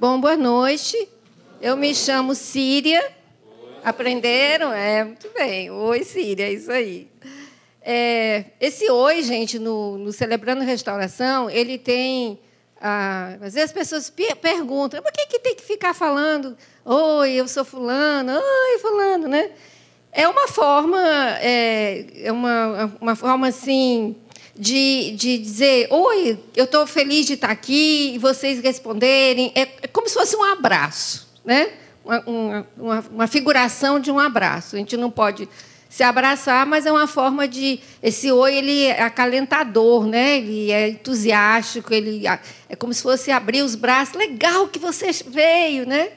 Bom, boa noite. Eu me chamo Síria. Aprenderam? É, muito bem. Oi, Síria, é isso aí. É, esse oi, gente, no, no, Celebrando Restauração, ele tem. Ah, às vezes as pessoas perguntam, por que, que tem que ficar falando? Oi, eu sou fulano, oi, fulano, né? É uma forma, é, é uma, uma forma assim de, de dizer, oi, eu estou feliz de estar aqui, e vocês responderem. É, é como se fosse um abraço, né? Uma, uma, uma, figuração de um abraço. A gente não pode se abraçar, mas é uma forma de esse oi ele é acalentador, né? Ele é entusiástico, ele é como se fosse abrir os braços. Legal que você veio, né?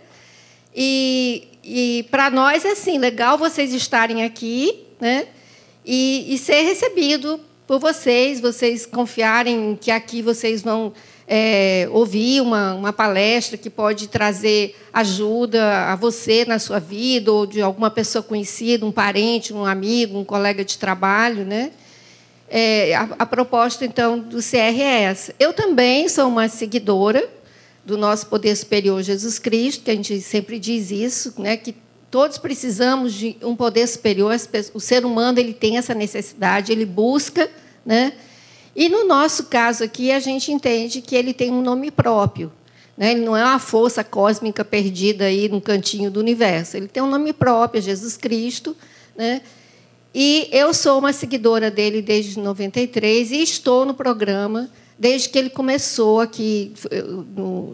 E, e para nós é assim, legal vocês estarem aqui, né? E, e ser recebido por vocês, vocês confiarem que aqui vocês vão é, ouvir uma, uma palestra que pode trazer ajuda a você na sua vida, ou de alguma pessoa conhecida, um parente, um amigo, um colega de trabalho. Né? É, a, a proposta, então, do CR é essa. Eu também sou uma seguidora do nosso poder superior Jesus Cristo, que a gente sempre diz isso, né, que todos precisamos de um poder superior. O ser humano ele tem essa necessidade, ele busca, né? E no nosso caso aqui, a gente entende que ele tem um nome próprio. Né? Ele não é uma força cósmica perdida aí no cantinho do universo. Ele tem um nome próprio, é Jesus Cristo. Né? E eu sou uma seguidora dele desde 93 e estou no programa desde que ele começou aqui,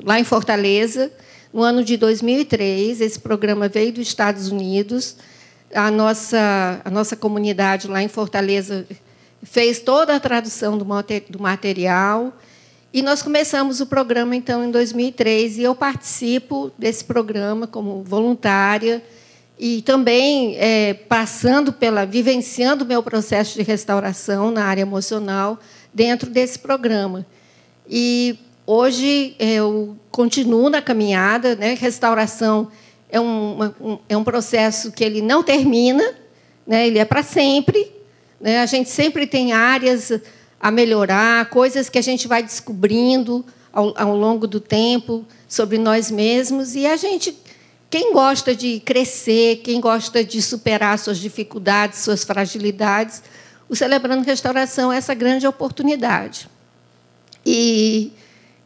lá em Fortaleza, no ano de 2003. Esse programa veio dos Estados Unidos. A nossa, a nossa comunidade lá em Fortaleza fez toda a tradução do material. E nós começamos o programa, então, em 2003, e eu participo desse programa como voluntária e também é, passando pela, vivenciando o meu processo de restauração na área emocional dentro desse programa. E hoje eu continuo na caminhada, né? Restauração é um, um, é um processo que ele não termina, né? Ele é para sempre? A gente sempre tem áreas a melhorar, coisas que a gente vai descobrindo ao, ao longo do tempo sobre nós mesmos. E a gente, quem gosta de crescer, quem gosta de superar suas dificuldades, suas fragilidades, o Celebrando Restauração é essa grande oportunidade. E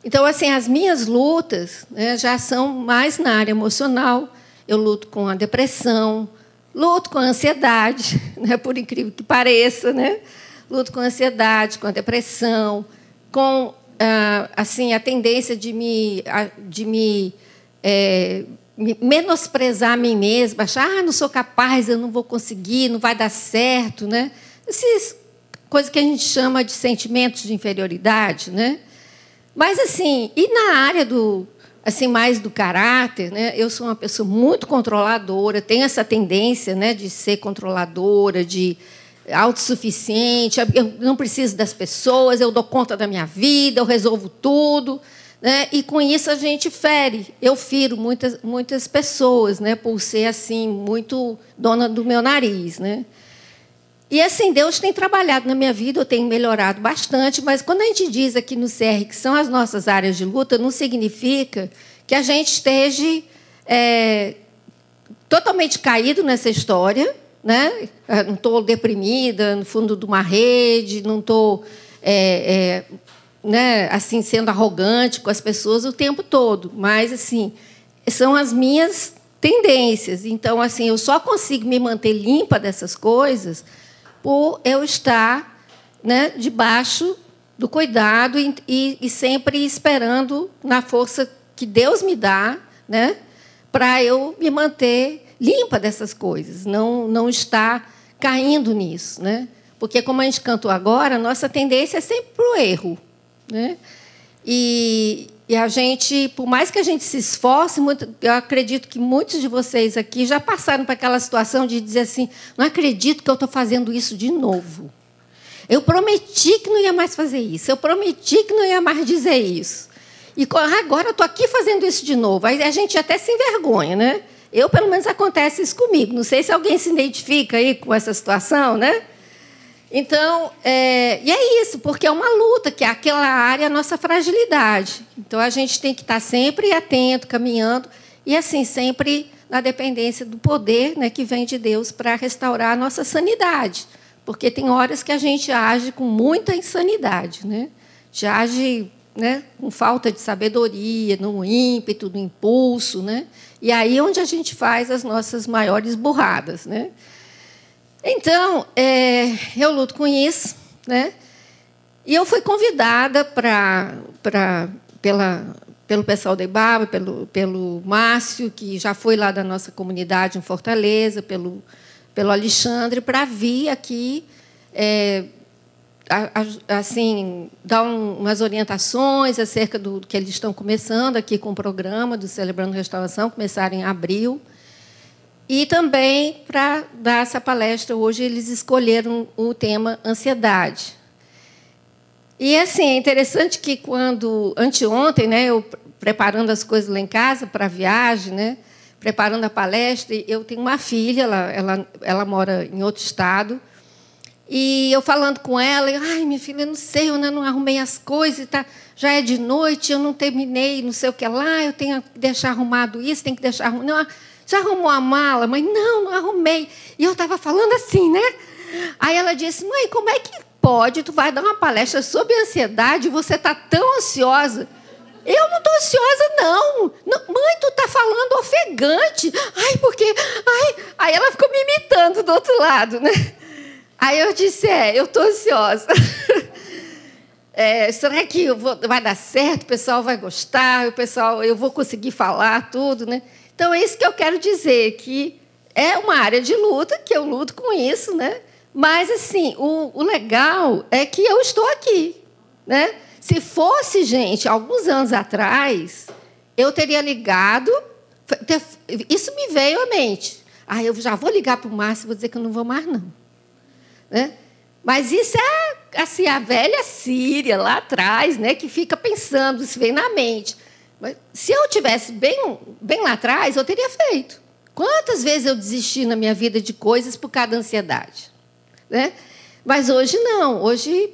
então, assim, as minhas lutas né, já são mais na área emocional. Eu luto com a depressão, Luto com ansiedade, né, por incrível que pareça, né? Luto com ansiedade, com a depressão, com ah, assim a tendência de me, de me, é, me menosprezar a mim mesma, achar, ah, não sou capaz, eu não vou conseguir, não vai dar certo, né? Essas coisas que a gente chama de sentimentos de inferioridade, né? Mas assim, e na área do assim mais do caráter, né? Eu sou uma pessoa muito controladora, tenho essa tendência, né, de ser controladora, de autossuficiente, eu não preciso das pessoas, eu dou conta da minha vida, eu resolvo tudo, né? E com isso a gente fere, eu firo muitas muitas pessoas, né, por ser assim muito dona do meu nariz, né? E assim, Deus tem trabalhado na minha vida, eu tenho melhorado bastante, mas quando a gente diz aqui no CR que são as nossas áreas de luta, não significa que a gente esteja é, totalmente caído nessa história, né? Não estou deprimida no fundo de uma rede, não estou é, é, né, assim sendo arrogante com as pessoas o tempo todo, mas assim são as minhas tendências. Então, assim, eu só consigo me manter limpa dessas coisas por eu estar né, debaixo do cuidado e, e, e, sempre esperando na força que Deus me dá, né, para eu me manter limpa dessas coisas, não não estar caindo nisso, né? Porque como a gente cantou agora, a nossa tendência é sempre para o erro, né? E, e a gente, por mais que a gente se esforce, muito, eu acredito que muitos de vocês aqui já passaram por aquela situação de dizer assim: não acredito que eu estou fazendo isso de novo. Eu prometi que não ia mais fazer isso. Eu prometi que não ia mais dizer isso. E agora eu estou aqui fazendo isso de novo. Aí a gente até se envergonha, né? Eu, pelo menos, acontece isso comigo. Não sei se alguém se identifica aí com essa situação, né? Então, é, e é isso, porque é uma luta, que é aquela área a nossa fragilidade. Então, a gente tem que estar sempre atento, caminhando, e assim, sempre na dependência do poder né, que vem de Deus para restaurar a nossa sanidade. Porque tem horas que a gente age com muita insanidade. Né? A gente age né, com falta de sabedoria, no ímpeto, no impulso. Né? E aí é onde a gente faz as nossas maiores burradas. Né? Então, é, eu luto com isso, né? E eu fui convidada para, pela, pelo pessoal da Ibaba, pelo, pelo Márcio, que já foi lá da nossa comunidade em Fortaleza, pelo, pelo Alexandre, para vir aqui, é, assim, dar um, umas orientações acerca do que eles estão começando aqui com o programa do Celebrando Restauração, começaram em abril. E também, para dar essa palestra hoje, eles escolheram o tema ansiedade. E assim, é interessante que quando anteontem, né, eu preparando as coisas lá em casa para a viagem, né, preparando a palestra, eu tenho uma filha, ela, ela, ela mora em outro estado, e eu falando com ela, ai, minha filha, não sei, eu ainda não arrumei as coisas, tá, já é de noite, eu não terminei, não sei o que lá, eu tenho que deixar arrumado isso, tenho que deixar arrumado. Não, já arrumou a mala? Mãe, não, não arrumei. E eu estava falando assim, né? Aí ela disse, mãe, como é que pode? Tu vai dar uma palestra sobre ansiedade você está tão ansiosa. Eu não estou ansiosa, não. não. Mãe, tu está falando ofegante. Ai, porque. Ai. Aí ela ficou me imitando do outro lado, né? Aí eu disse, é, eu estou ansiosa. É, será que vou, vai dar certo? O pessoal vai gostar? O pessoal, eu vou conseguir falar tudo, né? Então, é isso que eu quero dizer, que é uma área de luta, que eu luto com isso, né? Mas, assim, o, o legal é que eu estou aqui, né? Se fosse, gente, alguns anos atrás, eu teria ligado... Isso me veio à mente. Ah, eu já vou ligar para o Márcio e vou dizer que eu não vou mais, não. Né? Mas isso é assim, a velha Síria lá atrás, né, que fica pensando, isso vem na mente. Se eu tivesse bem, bem lá atrás, eu teria feito. Quantas vezes eu desisti na minha vida de coisas por causa da ansiedade? Né? Mas hoje não. Hoje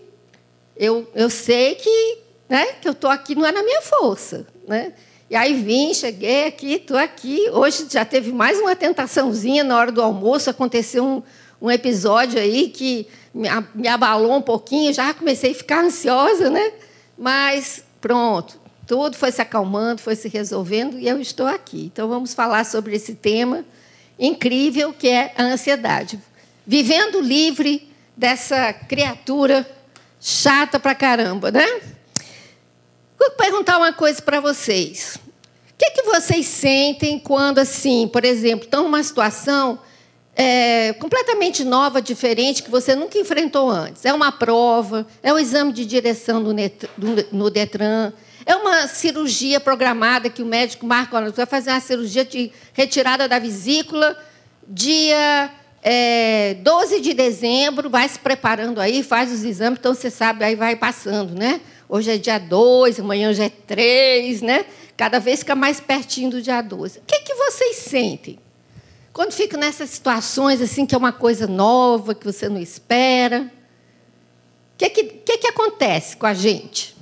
eu, eu sei que, né, que eu estou aqui não é na minha força. Né? E aí vim, cheguei aqui, estou aqui. Hoje já teve mais uma tentaçãozinha na hora do almoço. Aconteceu um, um episódio aí que me, me abalou um pouquinho. Já comecei a ficar ansiosa, né? Mas pronto, tudo foi se acalmando, foi se resolvendo e eu estou aqui. Então vamos falar sobre esse tema incrível que é a ansiedade. Vivendo livre dessa criatura chata pra caramba, né? Vou perguntar uma coisa para vocês. O que, é que vocês sentem quando, assim, por exemplo, estão numa situação é, completamente nova, diferente, que você nunca enfrentou antes? É uma prova, é um exame de direção no, no Detran, é uma cirurgia programada que o médico marca, vai fazer uma cirurgia de retirada da vesícula, dia é, 12 de dezembro, vai se preparando aí, faz os exames, então você sabe, aí vai passando, né? Hoje é dia 2, amanhã já é 3, né? Cada vez fica mais pertinho do dia 12. O que, que vocês sentem? Quando fica nessas situações assim, que é uma coisa nova, que você não espera. O que, que, que, que acontece com a gente?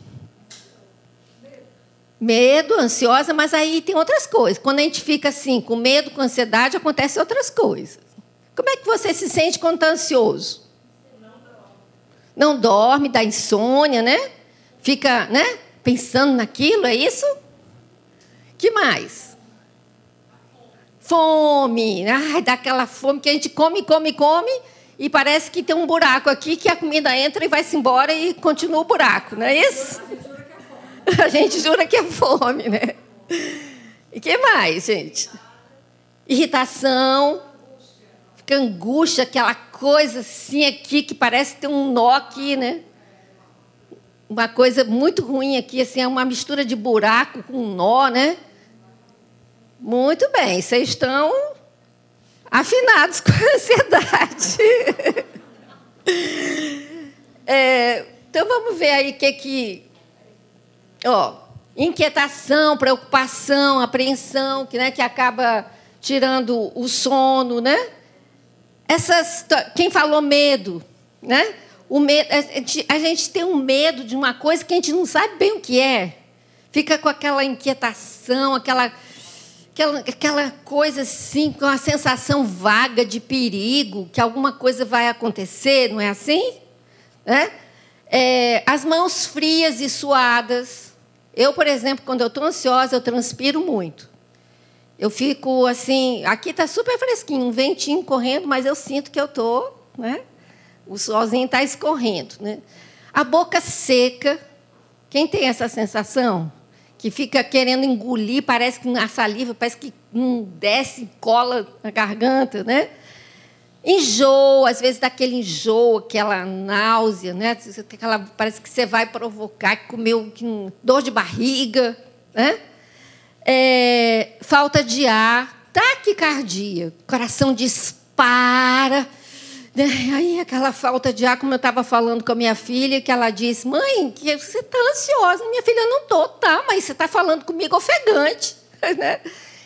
Medo, ansiosa, mas aí tem outras coisas. Quando a gente fica assim, com medo, com ansiedade, acontecem outras coisas. Como é que você se sente quando está ansioso? Não dorme, dá insônia, né? Fica, né? Pensando naquilo, é isso? Que mais? Fome. Ai, dá aquela fome que a gente come, come, come e parece que tem um buraco aqui que a comida entra e vai-se embora e continua o buraco, não é isso? A gente jura que é fome, né? E que mais, gente? Irritação, fica angústia, aquela coisa assim aqui que parece ter um nó aqui, né? Uma coisa muito ruim aqui, assim, é uma mistura de buraco com nó, né? Muito bem, vocês estão afinados com a ansiedade. É, então vamos ver aí o que, que Ó, inquietação, preocupação, apreensão, que, né, que acaba tirando o sono, né? Essas, quem falou medo, né? o medo, a, gente, a gente tem um medo de uma coisa que a gente não sabe bem o que é. Fica com aquela inquietação, aquela, aquela, aquela coisa assim, com uma sensação vaga de perigo, que alguma coisa vai acontecer, não é assim? É? É, as mãos frias e suadas. Eu, por exemplo, quando eu estou ansiosa, eu transpiro muito. Eu fico assim, aqui está super fresquinho, um ventinho correndo, mas eu sinto que eu estou, né? O solzinho está escorrendo, né? A boca seca. Quem tem essa sensação? Que fica querendo engolir, parece que a saliva parece que não desce, cola na garganta, né? Enjoo, às vezes dá aquele enjoo, aquela náusea, né? Aquela, parece que você vai provocar, comer dor de barriga, né? É, falta de ar, taquicardia, coração dispara. Né? Aí aquela falta de ar, como eu estava falando com a minha filha, que ela disse, mãe, que você está ansiosa. Minha filha, não estou, tá, mas você está falando comigo ofegante. Né?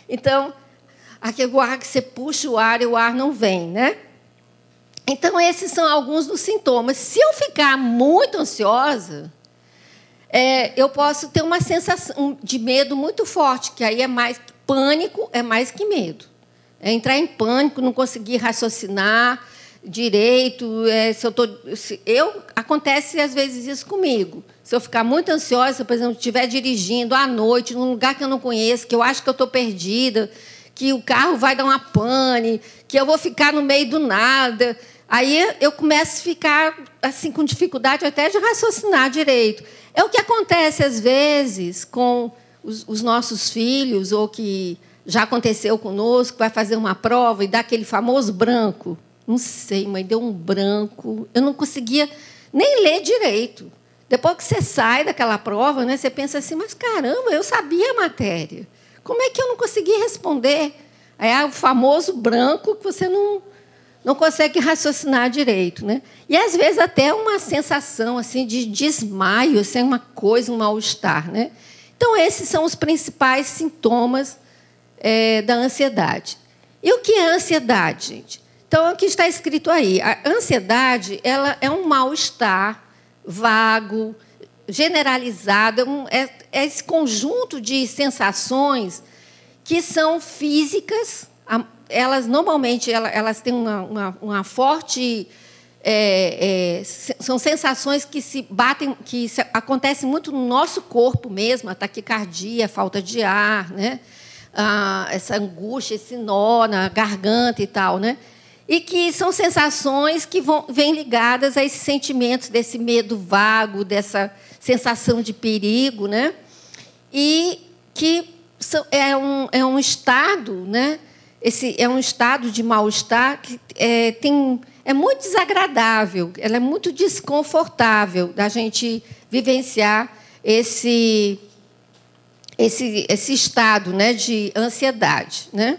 Então, aquele ar que você puxa o ar e o ar não vem, né? Então, esses são alguns dos sintomas. Se eu ficar muito ansiosa, é, eu posso ter uma sensação de medo muito forte, que aí é mais pânico, é mais que medo. É entrar em pânico, não conseguir raciocinar direito. É, se eu tô, se eu acontece às vezes isso comigo. Se eu ficar muito ansiosa, por exemplo, estiver dirigindo à noite num lugar que eu não conheço, que eu acho que eu estou perdida, que o carro vai dar uma pane, que eu vou ficar no meio do nada, aí eu começo a ficar assim com dificuldade até de raciocinar direito. É o que acontece às vezes com os, os nossos filhos, ou que já aconteceu conosco, vai fazer uma prova e dá aquele famoso branco. Não sei, mãe, deu um branco. Eu não conseguia nem ler direito. Depois que você sai daquela prova, né, você pensa assim, mas caramba, eu sabia a matéria. Como é que eu não consegui responder? É o famoso branco que você não, não consegue raciocinar direito, né? E às vezes até uma sensação assim de desmaio, assim, uma coisa, um mal-estar, né? Então esses são os principais sintomas é, da ansiedade. E o que é ansiedade, gente? Então o que está escrito aí, a ansiedade, ela é um mal-estar vago, generalizado, é, é esse conjunto de sensações que são físicas elas normalmente elas têm uma, uma, uma forte é, é, são sensações que se batem, que se, acontecem muito no nosso corpo mesmo, a taquicardia, a falta de ar, né? Ah, essa angústia, esse nó na garganta e tal, né? E que são sensações que vão, vêm ligadas a esses sentimentos desse medo vago, dessa sensação de perigo, né? E que são, é, um, é um estado, né? Esse é um estado de mal-estar que é, tem, é muito desagradável, ela é muito desconfortável da gente vivenciar esse, esse, esse estado né, de ansiedade. Né?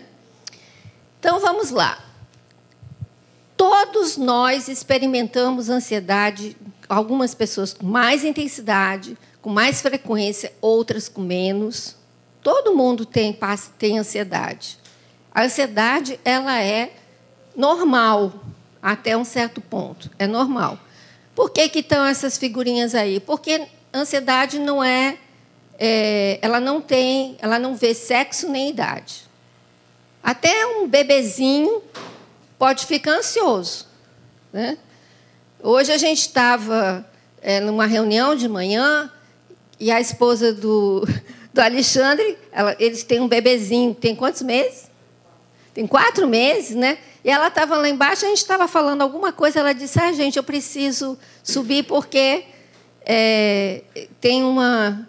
Então, vamos lá. Todos nós experimentamos ansiedade, algumas pessoas com mais intensidade, com mais frequência, outras com menos. Todo mundo tem, tem ansiedade. A ansiedade ela é normal até um certo ponto, é normal. Por que, que estão essas figurinhas aí? Porque ansiedade não é, é, ela não tem, ela não vê sexo nem idade. Até um bebezinho pode ficar ansioso. Né? Hoje a gente estava é, numa reunião de manhã e a esposa do, do Alexandre, ela, eles têm um bebezinho, tem quantos meses? Tem quatro meses, né? E ela estava lá embaixo, a gente estava falando alguma coisa, ela disse, ah, gente, eu preciso subir porque é, tem, uma,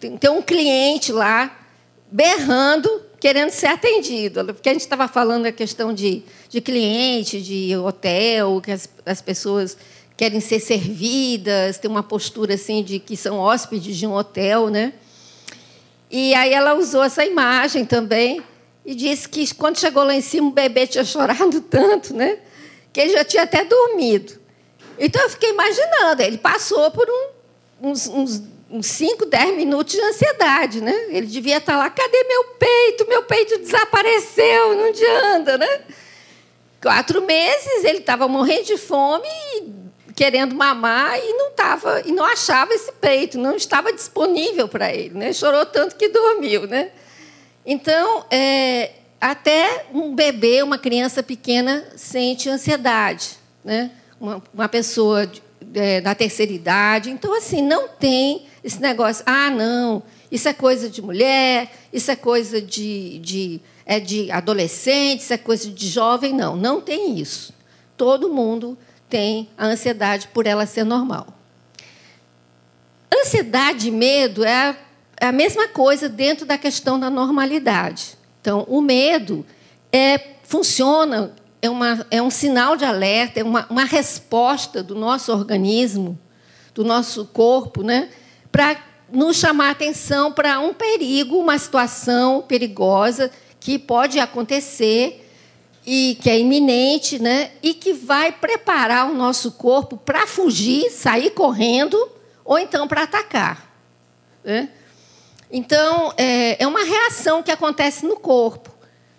tem, tem, um cliente lá berrando, querendo ser atendido. Porque a gente estava falando a questão de, de cliente, de hotel, que as, as pessoas querem ser servidas, tem uma postura assim de que são hóspedes de um hotel, né? E aí ela usou essa imagem também e disse que quando chegou lá em cima, o bebê tinha chorado tanto, né? Que ele já tinha até dormido. Então eu fiquei imaginando, ele passou por um, uns, uns, uns 5, 10 minutos de ansiedade, né? Ele devia estar lá, cadê meu peito? Meu peito desapareceu, não adianta, né? Quatro meses, ele estava morrendo de fome e querendo mamar e não tava e não achava esse peito, não estava disponível para ele, né? Chorou tanto que dormiu, né? Então, é, até um bebê, uma criança pequena sente ansiedade, né? Uma, uma pessoa é, da terceira idade, então assim não tem esse negócio, ah não, isso é coisa de mulher, isso é coisa de, de é de adolescente, isso é coisa de jovem, não, não tem isso. Todo mundo tem a ansiedade por ela ser normal. Ansiedade e medo é é a mesma coisa dentro da questão da normalidade. Então, o medo é, funciona, é, uma, é um sinal de alerta, é uma, uma resposta do nosso organismo, do nosso corpo, né, para nos chamar atenção para um perigo, uma situação perigosa que pode acontecer e que é iminente, né? E que vai preparar o nosso corpo para fugir, sair correndo ou então para atacar. Né? Então é, é uma reação que acontece no corpo.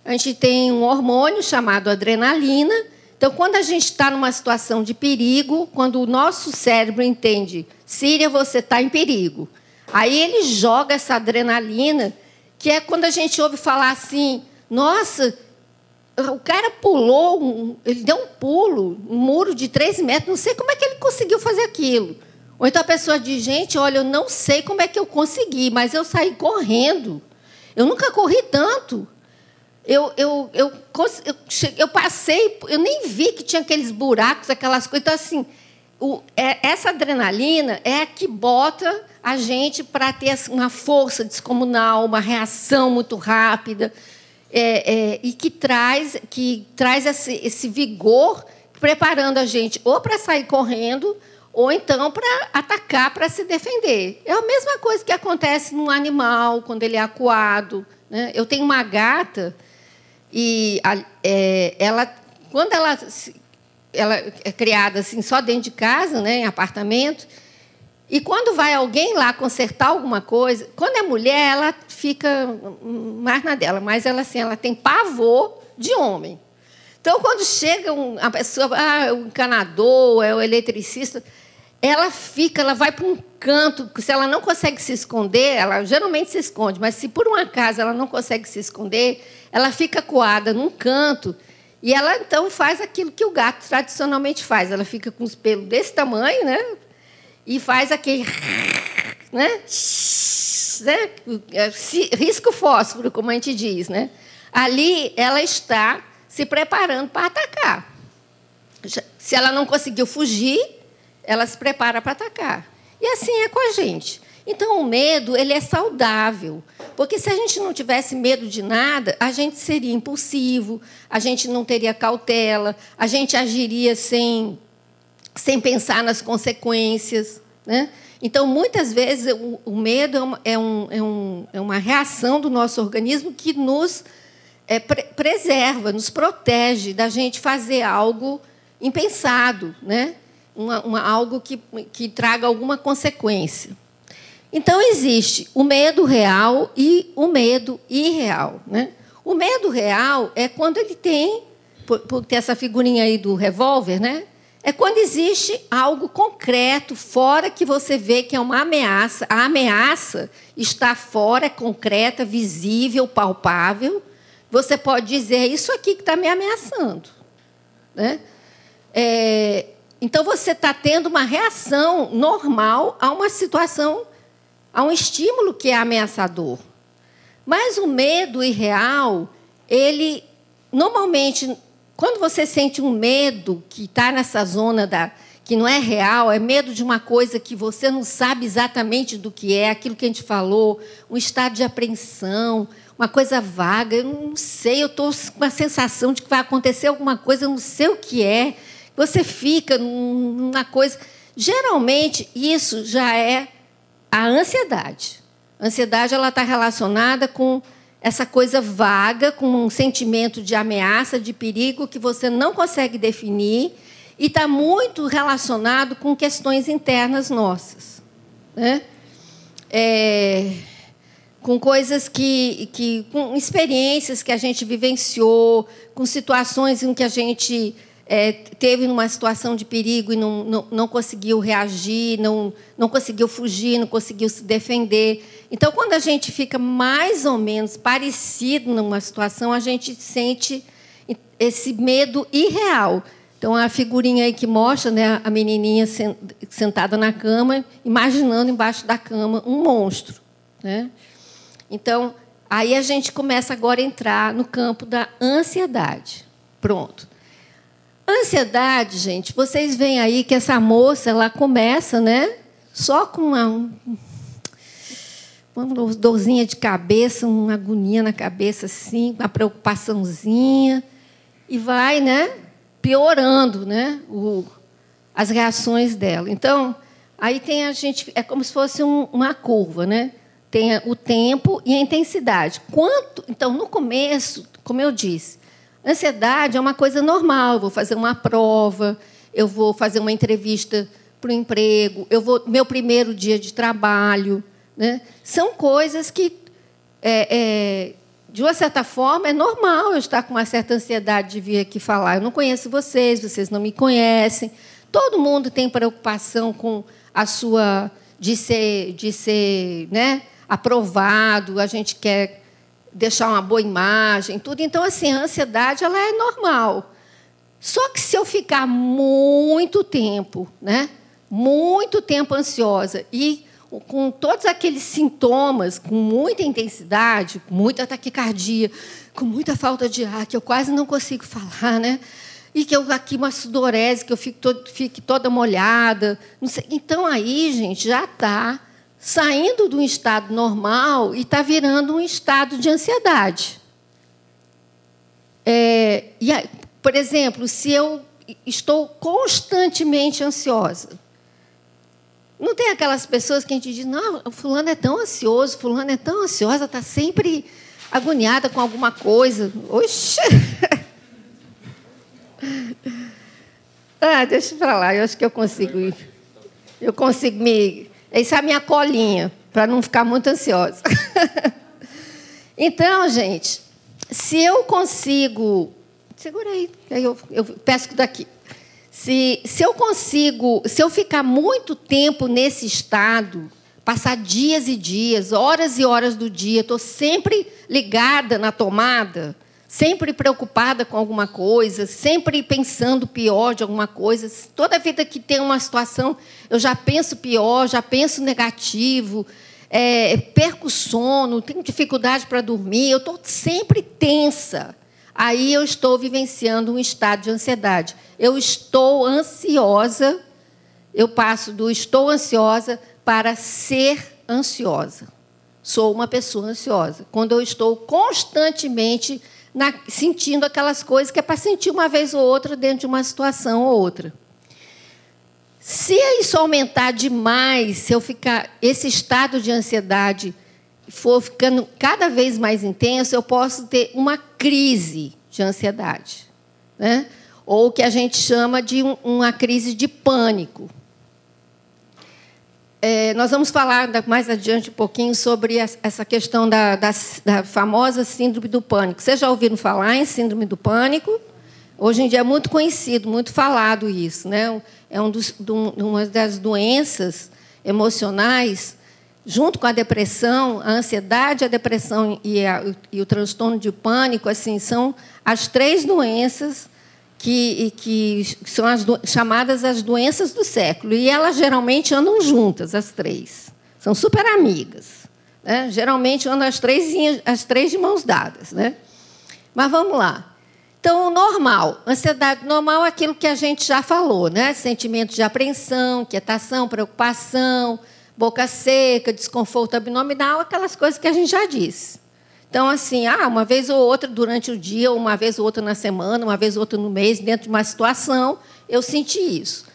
A gente tem um hormônio chamado adrenalina. Então, quando a gente está numa situação de perigo, quando o nosso cérebro entende, Síria, você está em perigo. Aí ele joga essa adrenalina, que é quando a gente ouve falar assim: nossa, o cara pulou, ele deu um pulo, um muro de três metros, não sei como é que ele conseguiu fazer aquilo. Ou então a pessoa diz, gente, olha, eu não sei como é que eu consegui, mas eu saí correndo. Eu nunca corri tanto. Eu, eu, eu, eu, eu passei, eu nem vi que tinha aqueles buracos, aquelas coisas. Então, assim, o, é, essa adrenalina é a que bota a gente para ter assim, uma força descomunal, uma reação muito rápida é, é, e que traz, que traz esse, esse vigor, preparando a gente ou para sair correndo ou então para atacar, para se defender. É a mesma coisa que acontece num animal quando ele é acuado. Né? Eu tenho uma gata e é, ela, quando ela, ela é criada assim só dentro de casa, né, em apartamento, e quando vai alguém lá consertar alguma coisa, quando é mulher, ela fica mais na dela, mas ela assim, ela tem pavor de homem. Então, quando chega uma pessoa, ah, o encanador, é o eletricista, ela fica, ela vai para um canto, se ela não consegue se esconder, ela geralmente se esconde, mas se por um acaso ela não consegue se esconder, ela fica coada num canto e ela então faz aquilo que o gato tradicionalmente faz. Ela fica com os pelos desse tamanho, né? e faz aquele. Né? né? Risco fósforo, como a gente diz. Né? Ali ela está se preparando para atacar. Se ela não conseguiu fugir, ela se prepara para atacar. E assim é com a gente. Então, o medo ele é saudável, porque se a gente não tivesse medo de nada, a gente seria impulsivo, a gente não teria cautela, a gente agiria sem sem pensar nas consequências. Né? Então, muitas vezes, o, o medo é uma, é, um, é, um, é uma, reação do nosso organismo que nos é, pre preserva, nos protege da gente fazer algo impensado, né? Uma, uma, algo que, que traga alguma consequência. Então, existe o medo real e o medo irreal. Né? O medo real é quando ele tem, por, por ter essa figurinha aí do revólver, né? É quando existe algo concreto, fora que você vê que é uma ameaça. A ameaça está fora, é concreta, visível, palpável. Você pode dizer, é isso aqui que está me ameaçando. Né? É, então, você está tendo uma reação normal a uma situação, a um estímulo que é ameaçador. Mas o medo irreal, ele normalmente quando você sente um medo que está nessa zona da que não é real, é medo de uma coisa que você não sabe exatamente do que é, aquilo que a gente falou, um estado de apreensão, uma coisa vaga, eu não sei, eu estou com a sensação de que vai acontecer alguma coisa, eu não sei o que é. Você fica numa coisa. Geralmente, isso já é a ansiedade. A ansiedade ela está relacionada com essa coisa vaga, com um sentimento de ameaça, de perigo que você não consegue definir e está muito relacionado com questões internas nossas. Né? É, com coisas que, que. com experiências que a gente vivenciou, com situações em que a gente é, teve uma situação de perigo e não, não, não conseguiu reagir, não, não conseguiu fugir, não conseguiu se defender. Então, quando a gente fica mais ou menos parecido numa situação, a gente sente esse medo irreal. Então, a figurinha aí que mostra né, a menininha sentada na cama, imaginando embaixo da cama um monstro. Né? Então, aí a gente começa agora a entrar no campo da ansiedade. Pronto. Ansiedade, gente, vocês veem aí que essa moça, ela começa, né? Só com uma, uma dorzinha de cabeça, uma agonia na cabeça, assim, uma preocupaçãozinha, e vai, né? Piorando, né? O, as reações dela. Então, aí tem a gente, é como se fosse um, uma curva, né? Tem o tempo e a intensidade. Quanto, então, no começo, como eu disse, Ansiedade é uma coisa normal. Eu vou fazer uma prova, eu vou fazer uma entrevista para o emprego, eu vou meu primeiro dia de trabalho, né? São coisas que, é, é, de uma certa forma, é normal eu estar com uma certa ansiedade de vir aqui falar. Eu não conheço vocês, vocês não me conhecem. Todo mundo tem preocupação com a sua de ser, de ser, né? Aprovado. A gente quer deixar uma boa imagem, tudo. Então, assim, a ansiedade ela é normal. Só que se eu ficar muito tempo, né? Muito tempo ansiosa e com todos aqueles sintomas, com muita intensidade, muita taquicardia, com muita falta de ar, que eu quase não consigo falar, né? E que eu aqui uma sudorese, que eu fico, todo, fique toda molhada. Então aí, gente, já está saindo um estado normal e está virando um estado de ansiedade. É, e, por exemplo, se eu estou constantemente ansiosa, não tem aquelas pessoas que a gente diz, não, fulano é tão ansioso, fulano é tão ansiosa, está sempre agoniada com alguma coisa. Oxe! ah, deixa para lá, eu acho que eu consigo. Eu consigo me essa é a minha colinha, para não ficar muito ansiosa. então, gente, se eu consigo. Segura aí eu, eu pesco daqui. Se, se eu consigo, se eu ficar muito tempo nesse estado, passar dias e dias, horas e horas do dia, estou sempre ligada na tomada, sempre preocupada com alguma coisa, sempre pensando pior de alguma coisa. Toda vida que tem uma situação, eu já penso pior, já penso negativo, é, perco sono, tenho dificuldade para dormir, eu estou sempre tensa. Aí eu estou vivenciando um estado de ansiedade. Eu estou ansiosa, eu passo do estou ansiosa para ser ansiosa. Sou uma pessoa ansiosa. Quando eu estou constantemente na, sentindo aquelas coisas que é para sentir uma vez ou outra dentro de uma situação ou outra. Se isso aumentar demais, se eu ficar esse estado de ansiedade for ficando cada vez mais intenso, eu posso ter uma crise de ansiedade, né? Ou o que a gente chama de um, uma crise de pânico. É, nós vamos falar mais adiante um pouquinho sobre essa questão da, da, da, famosa síndrome do pânico. Vocês já ouviram falar em síndrome do pânico? Hoje em dia é muito conhecido, muito falado isso. Né? É um dos, uma das doenças emocionais, junto com a depressão, a ansiedade, a depressão e, a, e o transtorno de pânico, assim, são as três doenças que, que são as do, chamadas as doenças do século. E elas geralmente andam juntas, as três. São super amigas. Né? Geralmente andam as três, as três de mãos dadas. Né? Mas vamos lá. Então, o normal. Ansiedade normal é aquilo que a gente já falou, né? Sentimento de apreensão, quietação, preocupação, boca seca, desconforto abdominal, aquelas coisas que a gente já disse. Então, assim, ah, uma vez ou outra durante o dia, uma vez ou outra na semana, uma vez ou outra no mês, dentro de uma situação, eu senti isso.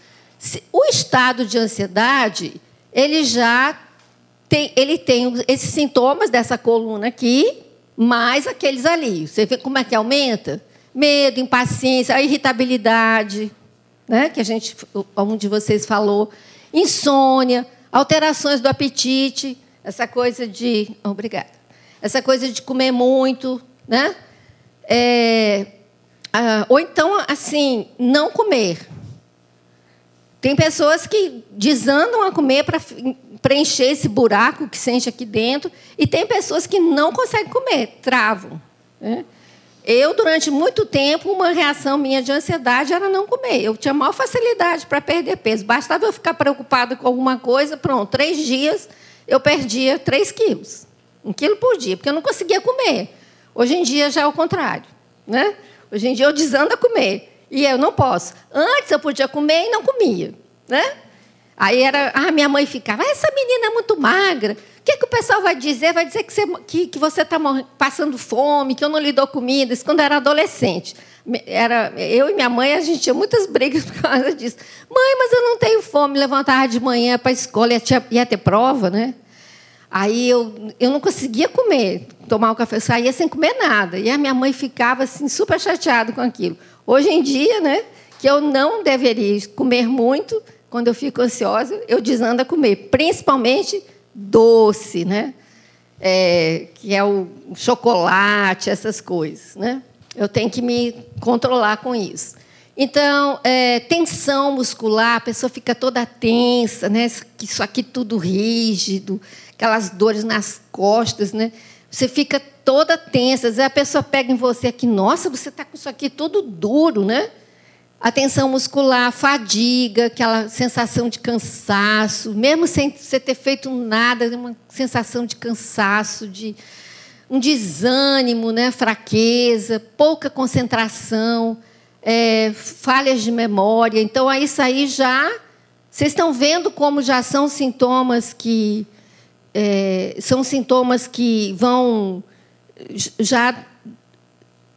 O estado de ansiedade, ele já tem, ele tem esses sintomas dessa coluna aqui, mais aqueles ali. Você vê como é que aumenta? Medo, impaciência, irritabilidade, né, que a gente, um de vocês falou, insônia, alterações do apetite, essa coisa de. Obrigada essa coisa de comer muito, né? É, ah, ou então, assim, não comer. Tem pessoas que desandam a comer para preencher esse buraco que sente aqui dentro, e tem pessoas que não conseguem comer, travam. Né? Eu, durante muito tempo, uma reação minha de ansiedade era não comer. Eu tinha maior facilidade para perder peso. Bastava eu ficar preocupada com alguma coisa, pronto, três dias eu perdia três quilos. Um quilo por dia, porque eu não conseguia comer. Hoje em dia já é o contrário. Né? Hoje em dia eu desando a comer. E eu não posso. Antes eu podia comer e não comia. Né? Aí era, ah, minha mãe ficava, ah, essa menina é muito magra. O que, que o pessoal vai dizer? Vai dizer que você que, que você está passando fome, que eu não lhe dou comida. Isso quando eu era adolescente. Era, eu e minha mãe, a gente tinha muitas brigas por causa disso. Mãe, mas eu não tenho fome. Levantava de manhã para a escola, ia, ia ter prova, né? Aí eu, eu não conseguia comer, tomar o café, eu saía sem comer nada. E a minha mãe ficava assim, super chateada com aquilo. Hoje em dia, né, que eu não deveria comer muito, quando eu fico ansiosa, eu desando a comer, principalmente doce, né? É, que é o chocolate, essas coisas. Né? Eu tenho que me controlar com isso. Então, é, tensão muscular, a pessoa fica toda tensa, né? isso aqui tudo rígido, aquelas dores nas costas, né? Você fica toda tensa. Às vezes a pessoa pega em você aqui, nossa, você está com isso aqui todo duro, né? A tensão muscular, fadiga, aquela sensação de cansaço, mesmo sem você ter feito nada, uma sensação de cansaço, de um desânimo, né? fraqueza, pouca concentração, é, falhas de memória. Então, isso aí já. Vocês estão vendo como já são sintomas que é, são sintomas que vão já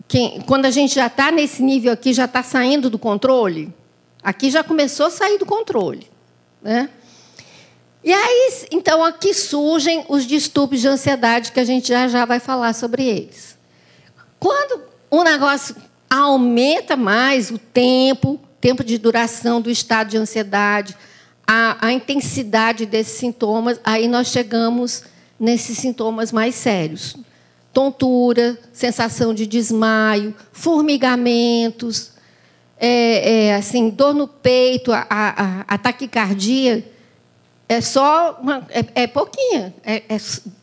quem, quando a gente já está nesse nível aqui, já está saindo do controle. Aqui já começou a sair do controle, né? E aí, então, aqui surgem os distúrbios de ansiedade que a gente já já vai falar sobre eles. Quando o negócio aumenta mais o tempo, tempo de duração do estado de ansiedade, a, a intensidade desses sintomas, aí nós chegamos nesses sintomas mais sérios. Tontura, sensação de desmaio, formigamentos, é, é, assim, dor no peito, a, a, a taquicardia é só uma, é, é pouquinha, é, é,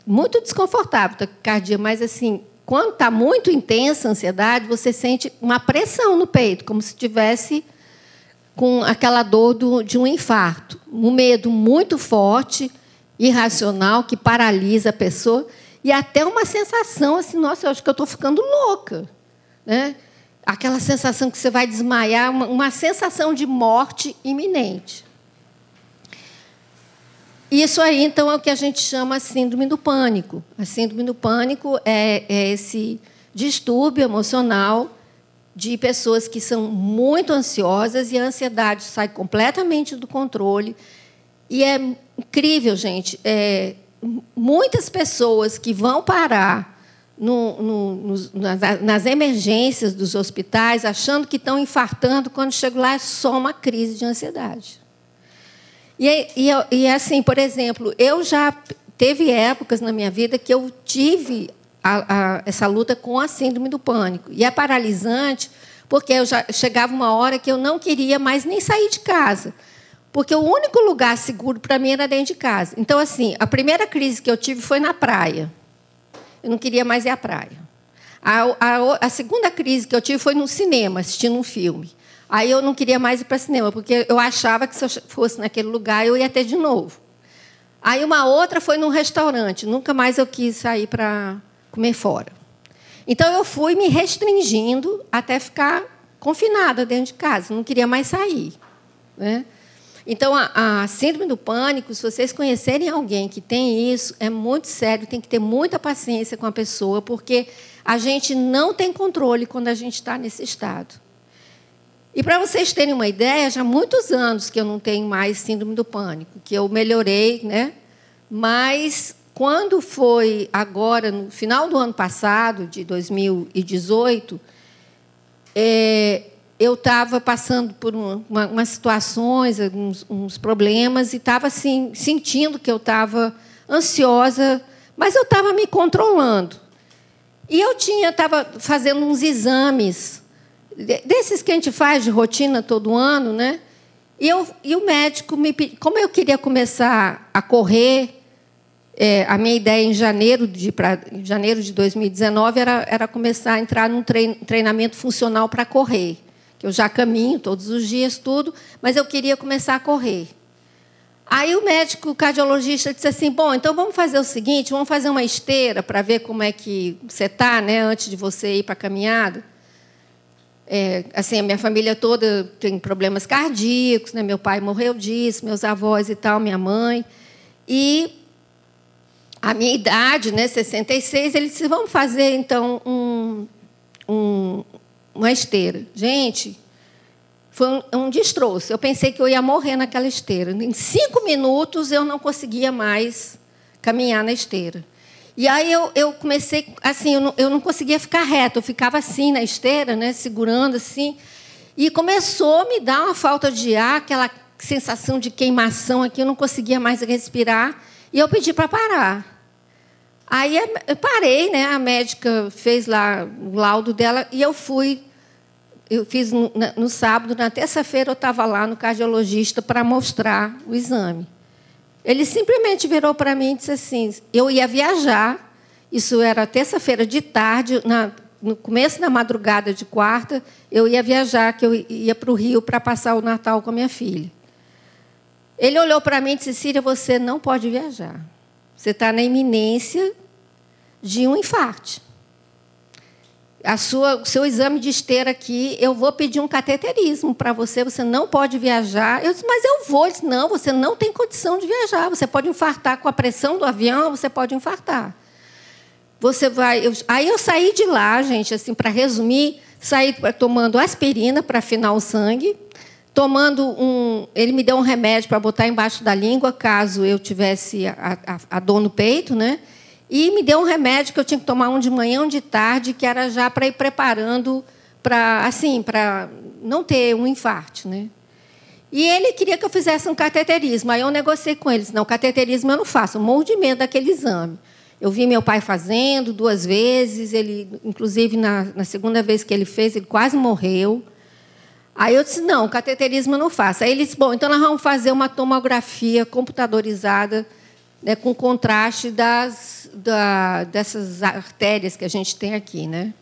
muito desconfortável a taquicardia, mas assim, quando está muito intensa a ansiedade, você sente uma pressão no peito, como se tivesse com aquela dor do, de um infarto. Um medo muito forte, irracional, que paralisa a pessoa, e até uma sensação assim, nossa, eu acho que eu estou ficando louca. Né? Aquela sensação que você vai desmaiar, uma, uma sensação de morte iminente. Isso aí, então, é o que a gente chama a síndrome do pânico. A síndrome do pânico é, é esse distúrbio emocional de pessoas que são muito ansiosas e a ansiedade sai completamente do controle. E é incrível, gente. É, muitas pessoas que vão parar no, no, nos, nas, nas, emergências dos hospitais achando que estão infartando, quando chegam lá é só uma crise de ansiedade. E, e, e assim, por exemplo, eu já teve épocas na minha vida que eu tive a, a, essa luta com a síndrome do pânico. E é paralisante, porque eu já chegava uma hora que eu não queria mais nem sair de casa. Porque o único lugar seguro para mim era dentro de casa. Então, assim, a primeira crise que eu tive foi na praia. Eu não queria mais ir à praia. A, a, a segunda crise que eu tive foi no cinema, assistindo um filme. Aí eu não queria mais ir para cinema, porque eu achava que se eu fosse naquele lugar eu ia ter de novo. Aí uma outra foi num restaurante. Nunca mais eu quis sair para comer fora. Então eu fui me restringindo até ficar confinada dentro de casa, não queria mais sair. Né? Então, a, a, síndrome do pânico, se vocês conhecerem alguém que tem isso, é muito sério, tem que ter muita paciência com a pessoa, porque a gente não tem controle quando a gente está nesse estado. E para vocês terem uma ideia, já há muitos anos que eu não tenho mais síndrome do pânico, que eu melhorei, né? mas quando foi agora, no final do ano passado, de 2018, é, eu estava passando por uma, uma, umas situações, uns, uns problemas, e estava assim, sentindo que eu estava ansiosa, mas eu estava me controlando. E eu tinha, estava fazendo uns exames desses que a gente faz de rotina todo ano, né? E, eu, e o médico me como eu queria começar a correr, é, a minha ideia em janeiro de, pra, em janeiro de 2019 era, era começar a entrar num treinamento funcional para correr. Que eu já caminho todos os dias, tudo, mas eu queria começar a correr. Aí o médico cardiologista disse assim: bom, então vamos fazer o seguinte, vamos fazer uma esteira para ver como é que você está, né, antes de você ir para a caminhada. É, assim, a minha família toda tem problemas cardíacos, né? Meu pai morreu disso, meus avós e tal, minha mãe. E a minha idade, né, 66, ele disse: vamos fazer então um, um, uma esteira. Gente, foi um, um destroço. Eu pensei que eu ia morrer naquela esteira. Em cinco minutos eu não conseguia mais caminhar na esteira. E aí eu, eu comecei, assim, eu não, eu não conseguia ficar reto, eu ficava assim na esteira, né, segurando assim. E começou a me dar uma falta de ar, aquela sensação de queimação aqui, eu não conseguia mais respirar. E eu pedi para parar. Aí eu parei, né? A médica fez lá o laudo dela e eu fui. Eu fiz no, no sábado, na terça-feira eu estava lá no cardiologista para mostrar o exame. Ele simplesmente virou para mim e disse assim: eu ia viajar. Isso era terça-feira de tarde, na, no começo da madrugada de quarta, eu ia viajar, que eu ia para o Rio para passar o Natal com a minha filha. Ele olhou para mim e disse: Círia, você não pode viajar. Você está na iminência de um infarto. A sua, o seu exame de esteira aqui, eu vou pedir um cateterismo para você, você não pode viajar. Eu disse, mas eu vou. Ele disse, não, você não tem condição de viajar. Você pode infartar com a pressão do avião, você pode infartar. Você vai. Eu, aí eu saí de lá, gente, assim, para resumir, saí tomando aspirina para afinar o sangue, tomando um. Ele me deu um remédio para botar embaixo da língua, caso eu tivesse a, a, a, dor no peito, né? E me deu um remédio que eu tinha que tomar um de manhã, um de tarde, que era já para ir preparando para assim, para não ter um infarto, né? E ele queria que eu fizesse um cateterismo. Aí eu negociei com eles. Não, cateterismo eu não faço. Eu morro de medo daquele exame. Eu vi meu pai fazendo duas vezes. Ele, inclusive, na, na segunda vez que ele fez, ele quase morreu. Aí eu disse, não, cateterismo eu não faço. Aí ele disse, bom, então nós vamos fazer uma tomografia computadorizada né, com contraste das, da, dessas artérias que a gente tem aqui. Né?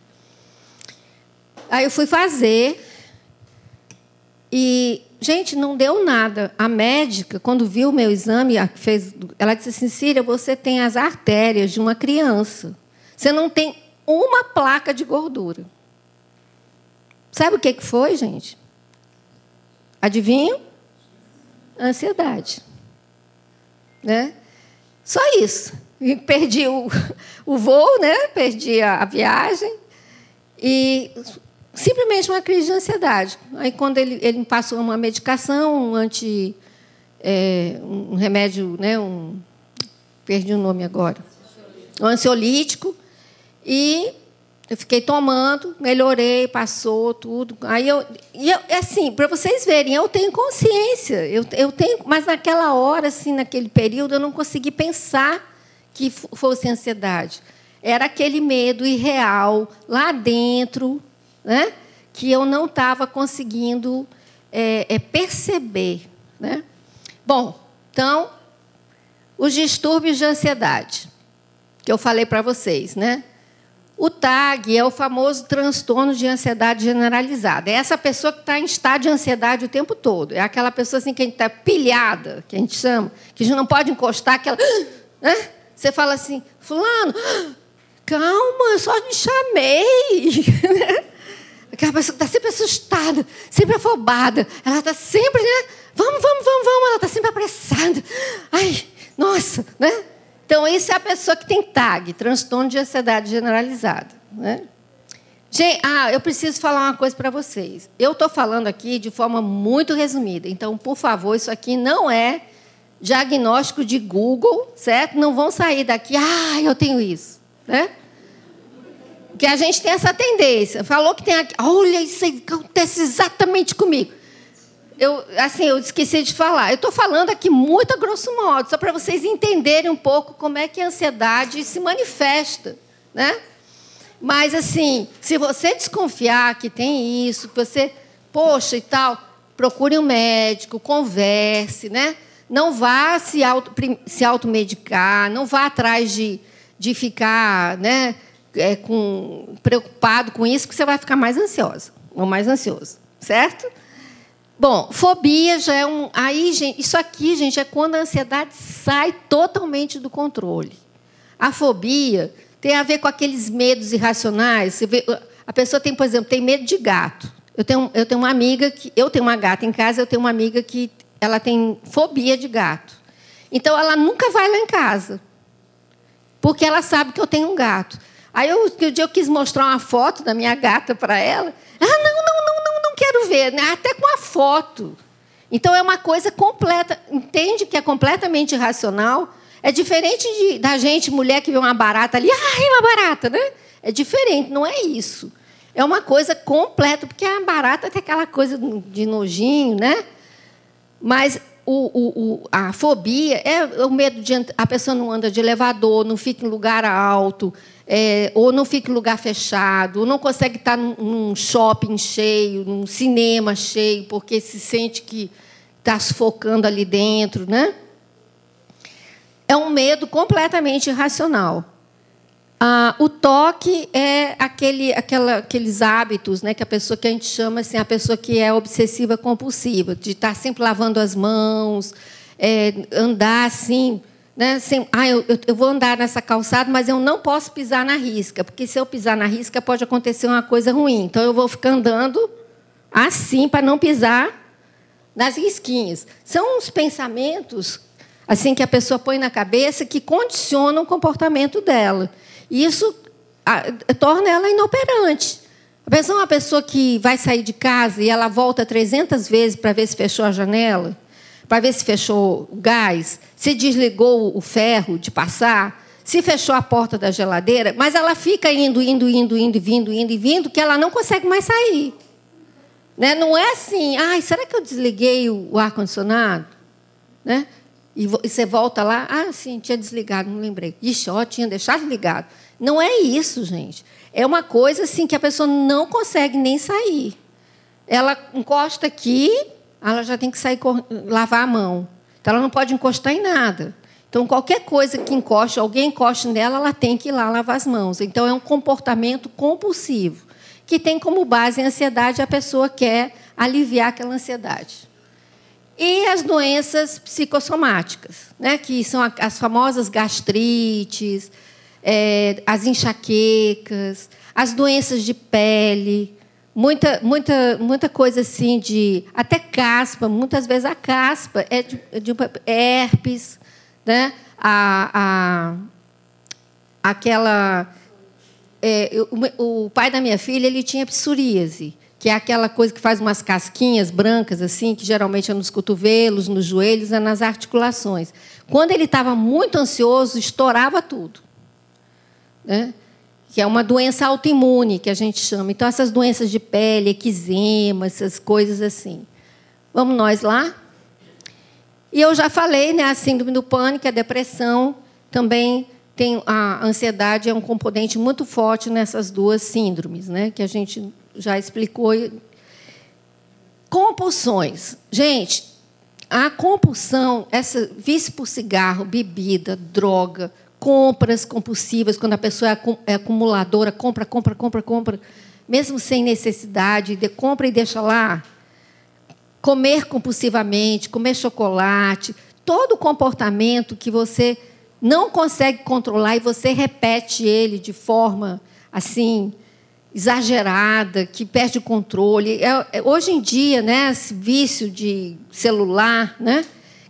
Aí eu fui fazer e, gente, não deu nada. A médica, quando viu o meu exame, fez, ela disse assim, Círia, você tem as artérias de uma criança. Você não tem uma placa de gordura. Sabe o que foi, gente? Adivinho? Ansiedade. Né? Só isso. Perdi o, o voo, né? perdi a, a viagem. E simplesmente uma crise de ansiedade. Aí, quando ele, ele me passou uma medicação, um anti. É, um remédio, né, um, perdi o nome agora, um ansiolítico, e eu fiquei tomando, melhorei, passou tudo. Aí eu, e eu assim, para vocês verem, eu tenho consciência, eu, eu tenho, mas naquela hora, assim, naquele período, eu não consegui pensar que fosse ansiedade. Era aquele medo irreal lá dentro, né, que eu não estava conseguindo é, é, perceber, né? Bom, então, os distúrbios de ansiedade que eu falei para vocês, né? O TAG é o famoso transtorno de ansiedade generalizada. É essa pessoa que está em estado de ansiedade o tempo todo. É aquela pessoa assim que a gente está pilhada, que a gente chama, que a gente não pode encostar, aquela. Né? Você fala assim, fulano, calma, eu só me chamei. Aquela pessoa que está sempre assustada, sempre afobada. Ela está sempre, né? Vamos, vamos, vamos, vamos. Ela está sempre apressada. Ai, nossa, né? Então, isso é a pessoa que tem TAG, transtorno de ansiedade generalizada. Né? Gente, ah, eu preciso falar uma coisa para vocês. Eu estou falando aqui de forma muito resumida. Então, por favor, isso aqui não é diagnóstico de Google, certo? Não vão sair daqui, ah, eu tenho isso. Né? Que a gente tem essa tendência. Falou que tem aqui, olha, isso acontece exatamente comigo eu, assim, eu esqueci de falar. Eu estou falando aqui muito a grosso modo, só para vocês entenderem um pouco como é que a ansiedade se manifesta, né? Mas, assim, se você desconfiar que tem isso, que você, poxa e tal, procure um médico, converse, né? Não vá se, auto, se automedicar, não vá atrás de, de ficar né, é, com, preocupado com isso, que você vai ficar mais ansiosa, ou mais ansioso, certo? Bom, fobia já é um. Aí, gente, isso aqui, gente, é quando a ansiedade sai totalmente do controle. A fobia tem a ver com aqueles medos irracionais. Vê, a pessoa tem, por exemplo, tem medo de gato. Eu tenho, eu tenho uma amiga que. Eu tenho uma gata em casa, eu tenho uma amiga que ela tem fobia de gato. Então ela nunca vai lá em casa. Porque ela sabe que eu tenho um gato. Aí eu, um dia eu quis mostrar uma foto da minha gata para ela. Ah, não, não quero ver, né? até com a foto. Então é uma coisa completa, entende que é completamente irracional. É diferente de, da gente, mulher que vê uma barata ali, ai, uma barata, né? É diferente, não é isso. É uma coisa completa, porque a barata tem aquela coisa de nojinho, né? Mas o, o, a fobia é o medo de a pessoa não anda de elevador, não fica em lugar alto, é, ou não fica em lugar fechado, ou não consegue estar num, shopping cheio, num cinema cheio, porque se sente que está sufocando ali dentro, né? É um medo completamente irracional. Ah, o toque é aquele, aquela, aqueles hábitos, né, que a pessoa que a gente chama assim, a pessoa que é obsessiva compulsiva, de estar sempre lavando as mãos, é, andar assim, né? Sem, ah, eu, eu, vou andar nessa calçada, mas eu não posso pisar na risca, porque se eu pisar na risca pode acontecer uma coisa ruim. Então eu vou ficar andando assim para não pisar nas risquinhas. São uns pensamentos assim que a pessoa põe na cabeça que condicionam o comportamento dela. E isso a, torna ela inoperante. A pessoa é uma pessoa que vai sair de casa e ela volta 300 vezes para ver se fechou a janela para ver se fechou o gás, se desligou o ferro de passar, se fechou a porta da geladeira, mas ela fica indo, indo, indo, indo, vindo, indo e vindo, que ela não consegue mais sair. Né? Não é assim, ai, será que eu desliguei o ar-condicionado? Né? E você volta lá, ah, sim, tinha desligado, não lembrei. Ixi, ó, tinha deixado ligado. Não é isso, gente. É uma coisa assim que a pessoa não consegue nem sair. Ela encosta aqui, ela já tem que sair lavar a mão. Então ela não pode encostar em nada. Então qualquer coisa que encoste, alguém encoste nela, ela tem que ir lá lavar as mãos. Então é um comportamento compulsivo que tem como base a ansiedade, a pessoa quer aliviar aquela ansiedade. E as doenças psicossomáticas, né, que são as famosas gastrites, é, as enxaquecas, as doenças de pele, muita, muita, muita coisa assim de. Até caspa, muitas vezes a caspa é de, de herpes, né? a, a, aquela. É, o, o, pai da minha filha ele tinha psoríase, que é aquela coisa que faz umas casquinhas brancas assim, que geralmente é nos cotovelos, nos joelhos, é nas articulações. Quando ele estava muito ansioso, estourava tudo. Né? Que é uma doença autoimune, que a gente chama. Então, essas doenças de pele, eczema, essas coisas assim. Vamos nós lá? E eu já falei, né, a síndrome do pânico, a depressão, também tem a ansiedade é um componente muito forte nessas duas síndromes, né, que a gente já explicou. Compulsões. Gente, a compulsão, essa vício por cigarro, bebida, droga, compras compulsivas, quando a pessoa é, é acumuladora, compra, compra, compra, compra, mesmo sem necessidade, de compra e deixa lá. Comer compulsivamente, comer chocolate, todo comportamento que você não consegue controlar e você repete ele de forma assim exagerada, que perde o controle. É, é, hoje em dia, né, esse vício de celular, né,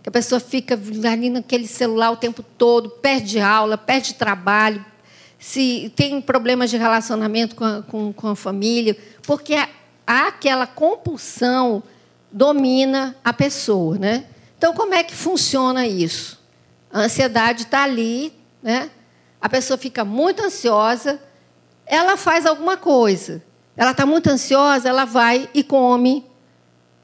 a pessoa fica ali naquele celular o tempo todo, perde aula, perde trabalho, se tem problemas de relacionamento com a, com, com a família, porque há aquela compulsão domina a pessoa, né? Então, como é que funciona isso? A ansiedade está ali, né? A pessoa fica muito ansiosa, ela faz alguma coisa. Ela está muito ansiosa, ela vai e come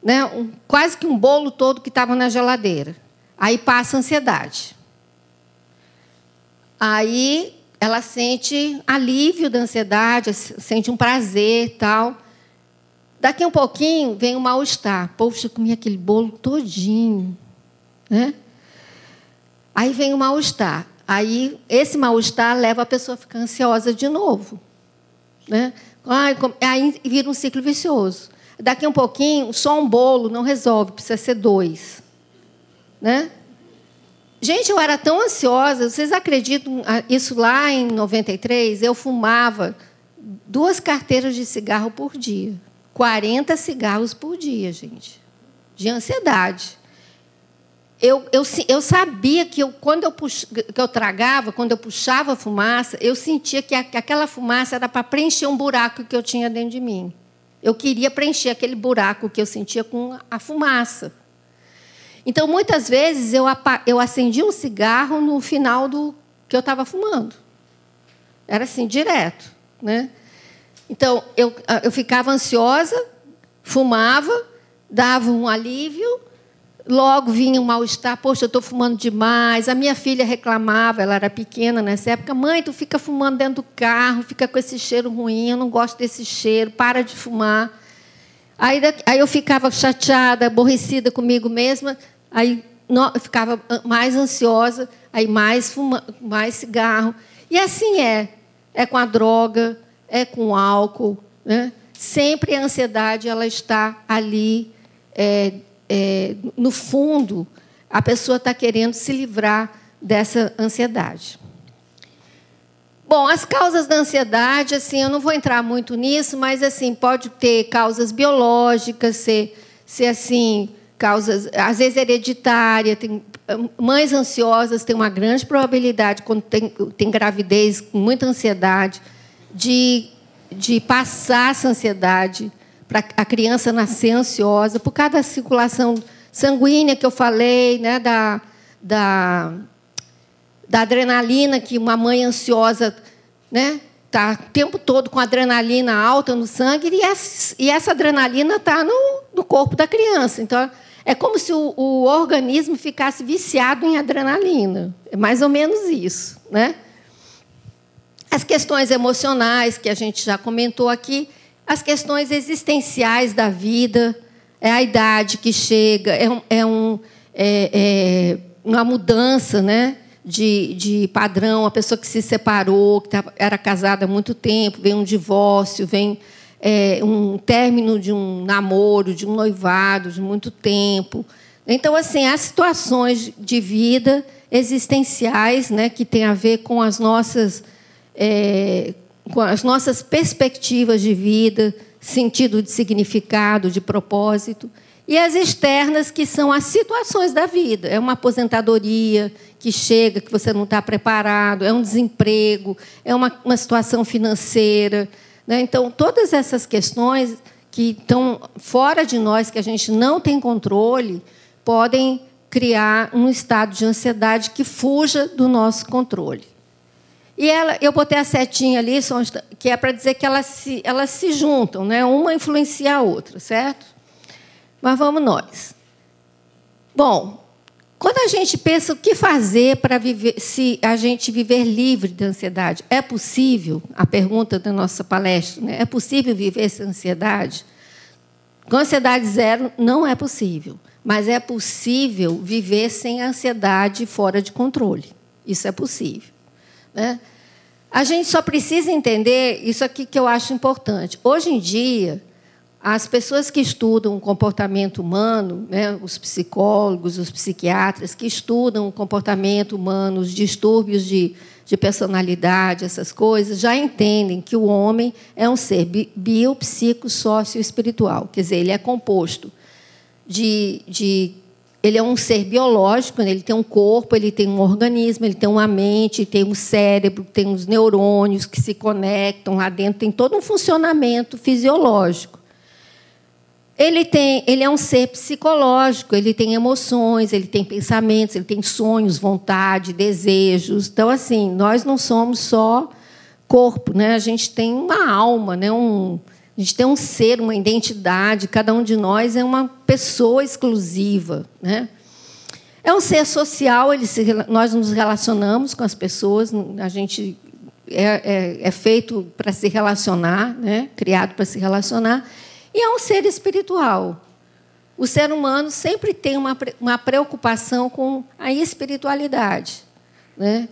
né, um, quase que um bolo todo que estava na geladeira. Aí passa a ansiedade. Aí ela sente alívio da ansiedade, sente um prazer tal. Daqui um pouquinho vem o mal-estar. Poxa, eu comi aquele bolo todinho. Né? Aí vem o mal-estar. Aí esse mal-estar leva a pessoa a ficar ansiosa de novo. Né? Aí vira um ciclo vicioso. Daqui um pouquinho, só um bolo não resolve, precisa ser dois. Né? Gente, eu era tão ansiosa, vocês acreditam isso lá em 93? Eu fumava duas carteiras de cigarro por dia. 40 cigarros por dia, gente. De ansiedade. Eu, eu, eu sabia que eu, quando eu, pux, que eu tragava, quando eu puxava a fumaça, eu sentia que, a, que aquela fumaça era para preencher um buraco que eu tinha dentro de mim. Eu queria preencher aquele buraco que eu sentia com a fumaça. Então, muitas vezes, eu, eu acendia um cigarro no final do que eu estava fumando. Era assim, direto. Né? Então, eu, eu ficava ansiosa, fumava, dava um alívio, logo vinha um mal-estar, poxa, eu estou fumando demais. A minha filha reclamava, ela era pequena nessa época, mãe, tu fica fumando dentro do carro, fica com esse cheiro ruim, eu não gosto desse cheiro, para de fumar. Aí, aí eu ficava chateada, aborrecida comigo mesma, aí eu ficava mais ansiosa, aí mais, fuma, mais cigarro. E assim é. É com a droga, é com o álcool. Né? Sempre a ansiedade ela está ali, é, é, no fundo, a pessoa está querendo se livrar dessa ansiedade. Bom, as causas da ansiedade, assim, eu não vou entrar muito nisso, mas assim pode ter causas biológicas, ser, ser assim causas, às vezes hereditária, tem mães ansiosas têm uma grande probabilidade quando tem, tem gravidez com muita ansiedade de, de passar essa ansiedade para a criança nascer ansiosa por causa da circulação sanguínea que eu falei, né, da, da, da adrenalina que uma mãe ansiosa, né, está o tempo todo com adrenalina alta no sangue e essa, e essa adrenalina está no, no corpo da criança. Então é como se o, o, organismo ficasse viciado em adrenalina. É mais ou menos isso. Né? As questões emocionais, que a gente já comentou aqui, as questões existenciais da vida, é a idade que chega, é, um, é, um, é, é uma mudança né, de, de padrão, a pessoa que se separou, que era casada há muito tempo, vem um divórcio, vem é, um término de um namoro, de um noivado de muito tempo. Então, assim, há situações de vida existenciais né, que têm a ver com as nossas, é, com as nossas perspectivas de vida, sentido de significado, de propósito. E as externas, que são as situações da vida. É uma aposentadoria que chega, que você não está preparado, é um desemprego, é uma, uma situação financeira, né? Então, todas essas questões que estão fora de nós, que a gente não tem controle, podem criar um estado de ansiedade que fuja do nosso controle. E ela, eu botei a setinha ali, que é para dizer que elas se, elas se juntam, né? uma influencia a outra, certo? Mas vamos nós. Bom, quando a gente pensa o que fazer para se a gente viver livre da ansiedade, é possível? A pergunta da nossa palestra, né? é possível viver sem ansiedade? Com ansiedade zero não é possível, mas é possível viver sem ansiedade fora de controle. Isso é possível. Né? A gente só precisa entender isso aqui que eu acho importante. Hoje em dia, as pessoas que estudam o comportamento humano, né, os psicólogos, os psiquiatras que estudam o comportamento humano, os distúrbios de, de personalidade, essas coisas, já entendem que o homem é um ser bio, psico, sócio espiritual. Quer dizer, ele é composto de, de ele é um ser biológico, né? ele tem um corpo, ele tem um organismo, ele tem uma mente, tem um cérebro, tem os neurônios que se conectam lá dentro, tem todo um funcionamento fisiológico. Ele, tem, ele é um ser psicológico, ele tem emoções, ele tem pensamentos, ele tem sonhos, vontade, desejos. Então, assim, nós não somos só corpo, né? a gente tem uma alma, né? um, a gente tem um ser, uma identidade, cada um de nós é uma pessoa exclusiva. Né? É um ser social, ele se, nós nos relacionamos com as pessoas, a gente é, é, é feito para se relacionar, né? criado para se relacionar, e é um ser espiritual. O ser humano sempre tem uma, uma preocupação com a espiritualidade. Né?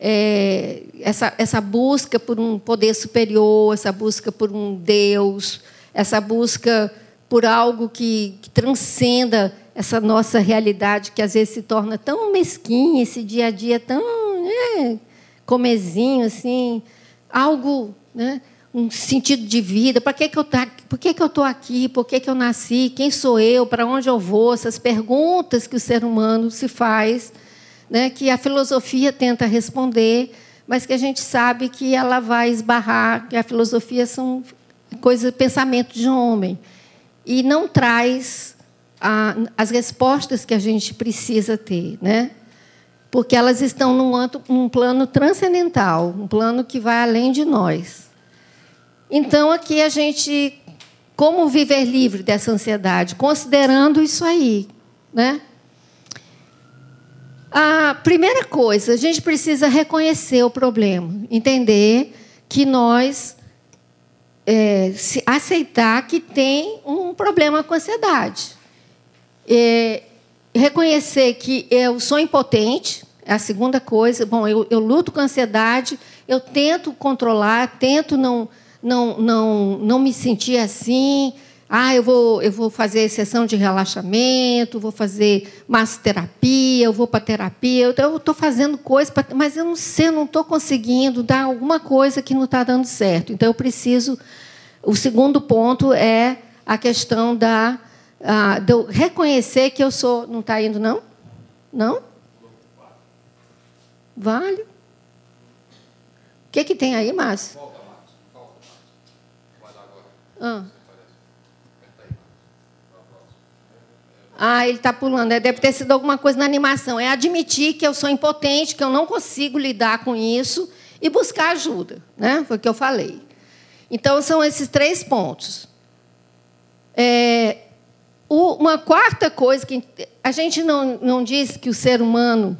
É, essa, essa busca por um poder superior, essa busca por um Deus, essa busca por algo que, que transcenda essa nossa realidade que às vezes se torna tão mesquinha, esse dia a dia tão é, comezinho, assim, algo, né, um sentido de vida. Para que, que eu tá, por que, que eu estou aqui? Por que, que eu nasci? Quem sou eu? Para onde eu vou? Essas perguntas que o ser humano se faz, né, que a filosofia tenta responder, mas que a gente sabe que ela vai esbarrar, que a filosofia são coisas, pensamento de homem e não traz a, as respostas que a gente precisa ter, né? Porque elas estão num, num plano transcendental, um plano que vai além de nós. Então, aqui a gente, como viver livre dessa ansiedade, considerando isso aí, né? A primeira coisa, a gente precisa reconhecer o problema, entender que nós é, aceitar que tem um problema com a ansiedade. É, reconhecer que eu sou impotente, é a segunda coisa. Bom, eu, eu luto com a ansiedade, eu tento controlar, tento não, não, não, não me sentir assim. Ah, eu vou, eu vou fazer sessão de relaxamento, vou fazer massoterapia, eu vou para terapia. Eu estou fazendo coisas, mas eu não sei, eu não estou conseguindo dar alguma coisa que não está dando certo. Então, eu preciso. O segundo ponto é a questão da, de eu reconhecer que eu sou. Não está indo, não? Não? Vale. O que, que tem aí, Márcio? Ah. Ah, ele está pulando. É, deve ter sido alguma coisa na animação. É admitir que eu sou impotente, que eu não consigo lidar com isso e buscar ajuda. Né? Foi o que eu falei. Então, são esses três pontos. É, uma quarta coisa que a gente não, não diz que o ser humano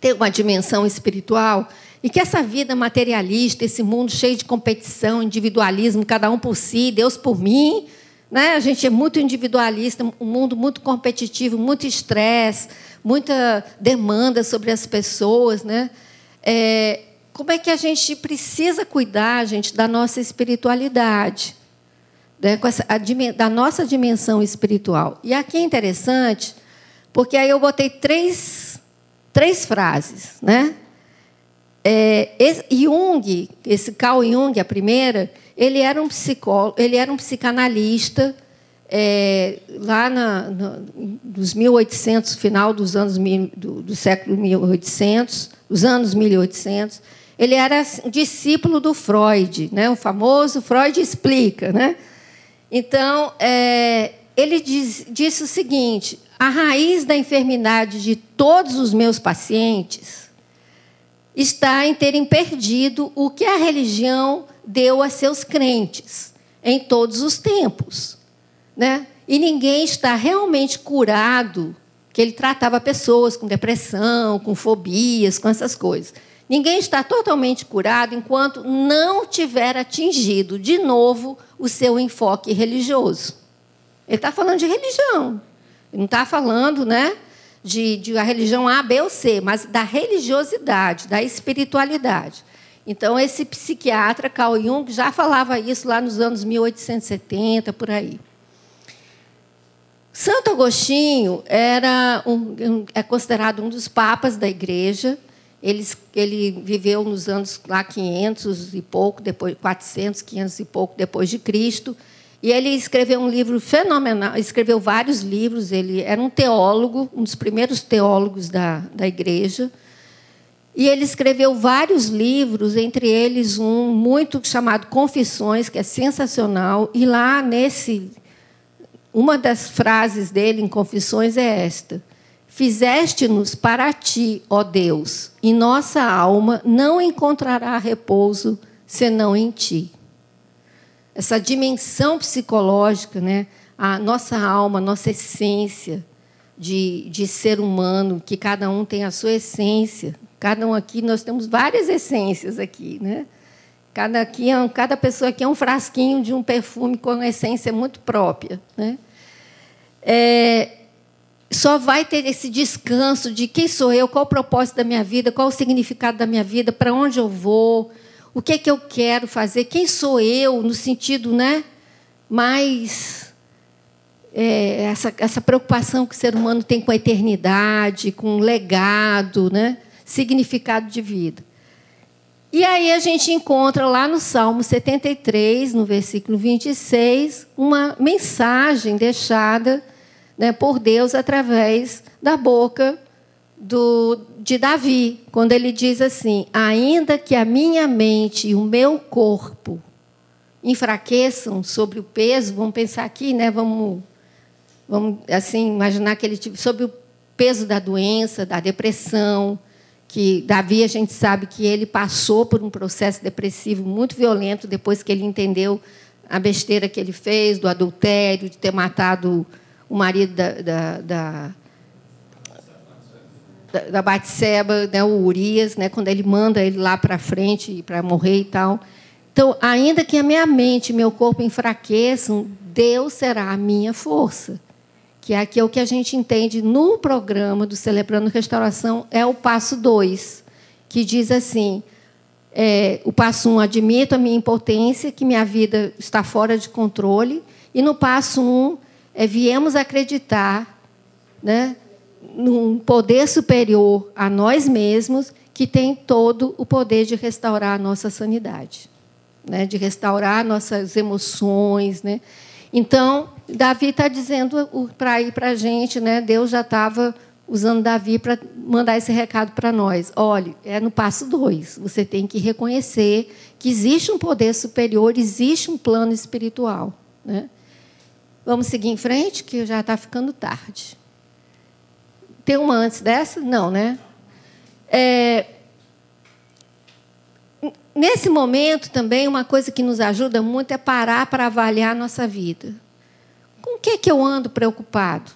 tem uma dimensão espiritual e que essa vida materialista, esse mundo cheio de competição, individualismo, cada um por si, Deus por mim, né? A gente é muito individualista, um mundo muito competitivo, muito estresse, muita demanda sobre as pessoas. Né? É, como é que a gente precisa cuidar, gente, da nossa espiritualidade, né? Essa, a, da nossa dimensão espiritual? E aqui é interessante, porque aí eu botei três, três frases. Né? É, Jung, esse Carl Jung, a primeira, ele era um psicólogo, ele era um psicanalista é, lá na, na, nos 1800, final dos anos do, do século 1800, dos anos 1800. Ele era discípulo do Freud, né? O famoso Freud explica, né? Então, é, ele diz, disse o seguinte: a raiz da enfermidade de todos os meus pacientes está em terem perdido o que a religião deu a seus crentes em todos os tempos. Né? E ninguém está realmente curado, que ele tratava pessoas com depressão, com fobias, com essas coisas. Ninguém está totalmente curado enquanto não tiver atingido de novo o seu enfoque religioso. Ele está falando de religião. Ele não está falando né, de, de a religião A, B ou C, mas da religiosidade, da espiritualidade. Então, esse psiquiatra, Carl Jung, já falava isso lá nos anos 1870, por aí. Santo Agostinho era um, é considerado um dos papas da igreja. Ele, ele viveu nos anos lá 500 e pouco, depois 400, 500 e pouco depois de Cristo. E ele escreveu um livro fenomenal, escreveu vários livros. Ele era um teólogo, um dos primeiros teólogos da, da igreja. E ele escreveu vários livros, entre eles um muito chamado Confissões, que é sensacional. E lá nesse uma das frases dele em Confissões é esta: Fizeste-nos para ti, ó Deus, e nossa alma não encontrará repouso senão em ti. Essa dimensão psicológica, né? a nossa alma, a nossa essência de, de ser humano, que cada um tem a sua essência, Cada um aqui, nós temos várias essências aqui, né? Cada, aqui é, cada pessoa aqui é um frasquinho de um perfume com uma essência muito própria, né? É, só vai ter esse descanso de quem sou eu, qual o propósito da minha vida, qual o significado da minha vida, para onde eu vou, o que é que eu quero fazer, quem sou eu, no sentido né, mais. É, essa, essa preocupação que o ser humano tem com a eternidade, com o legado, né, significado de vida. E aí a gente encontra lá no Salmo 73, no versículo 26, uma mensagem deixada né, por Deus através da boca do, de Davi, quando ele diz assim: Ainda que a minha mente e o meu corpo enfraqueçam sobre o peso, vamos pensar aqui, né, vamos, vamos assim imaginar que ele sobre o peso da doença, da depressão, que Davi a gente sabe que ele passou por um processo depressivo muito violento depois que ele entendeu a besteira que ele fez do adultério, de ter matado o marido da, da, da, da Batseba, né, o Urias, né, quando ele manda ele lá para frente para morrer e tal. Então, ainda que a minha mente e meu corpo enfraqueçam, Deus será a minha força. Que é aqui é o que a gente entende no programa do Celebrando Restauração, é o passo 2, que diz assim: é, o passo 1, um, admito a minha impotência, que minha vida está fora de controle. E no passo 1, um, é, viemos acreditar né, num poder superior a nós mesmos que tem todo o poder de restaurar a nossa sanidade, né, de restaurar nossas emoções. Né. Então, Davi está dizendo para ir para a gente, né, Deus já estava usando Davi para mandar esse recado para nós. Olha, é no passo dois. Você tem que reconhecer que existe um poder superior, existe um plano espiritual. Né? Vamos seguir em frente, que já está ficando tarde. Tem uma antes dessa? Não, né? É, nesse momento também, uma coisa que nos ajuda muito é parar para avaliar a nossa vida. Com o que, que eu ando preocupado?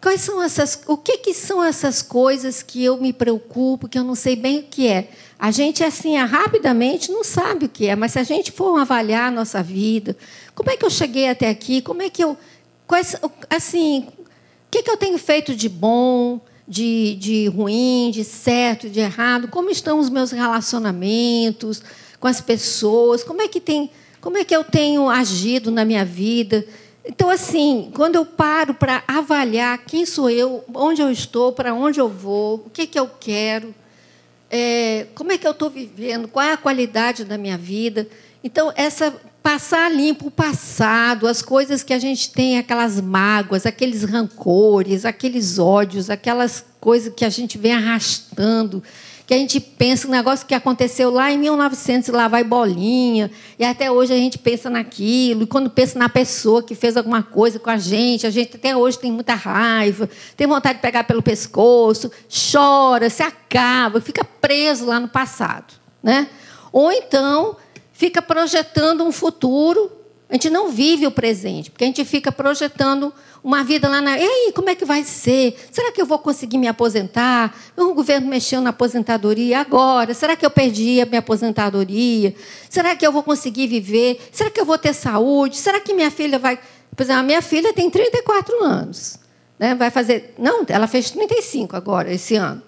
Quais são essas, o que, que são essas coisas que eu me preocupo, que eu não sei bem o que é? A gente, assim, rapidamente não sabe o que é, mas se a gente for avaliar a nossa vida, como é que eu cheguei até aqui? Como é que eu. Quais, assim, o que, que eu tenho feito de bom, de, de ruim, de certo, de errado? Como estão os meus relacionamentos com as pessoas? Como é que tem. Como é que eu tenho agido na minha vida? Então, assim, quando eu paro para avaliar quem sou eu, onde eu estou, para onde eu vou, o que, que eu quero, é, como é que eu estou vivendo, qual é a qualidade da minha vida. Então, essa passar limpo o passado, as coisas que a gente tem, aquelas mágoas, aqueles rancores, aqueles ódios, aquelas coisas que a gente vem arrastando que a gente pensa no negócio que aconteceu lá em 1900, lá vai bolinha, e até hoje a gente pensa naquilo, e quando pensa na pessoa que fez alguma coisa com a gente, a gente até hoje tem muita raiva, tem vontade de pegar pelo pescoço, chora, se acaba, fica preso lá no passado. Né? Ou então fica projetando um futuro, a gente não vive o presente, porque a gente fica projetando uma vida lá na. E aí, como é que vai ser? Será que eu vou conseguir me aposentar? O governo mexeu na aposentadoria agora. Será que eu perdi a minha aposentadoria? Será que eu vou conseguir viver? Será que eu vou ter saúde? Será que minha filha vai. Por exemplo, a minha filha tem 34 anos. Né? Vai fazer. Não, ela fez 35 agora, esse ano.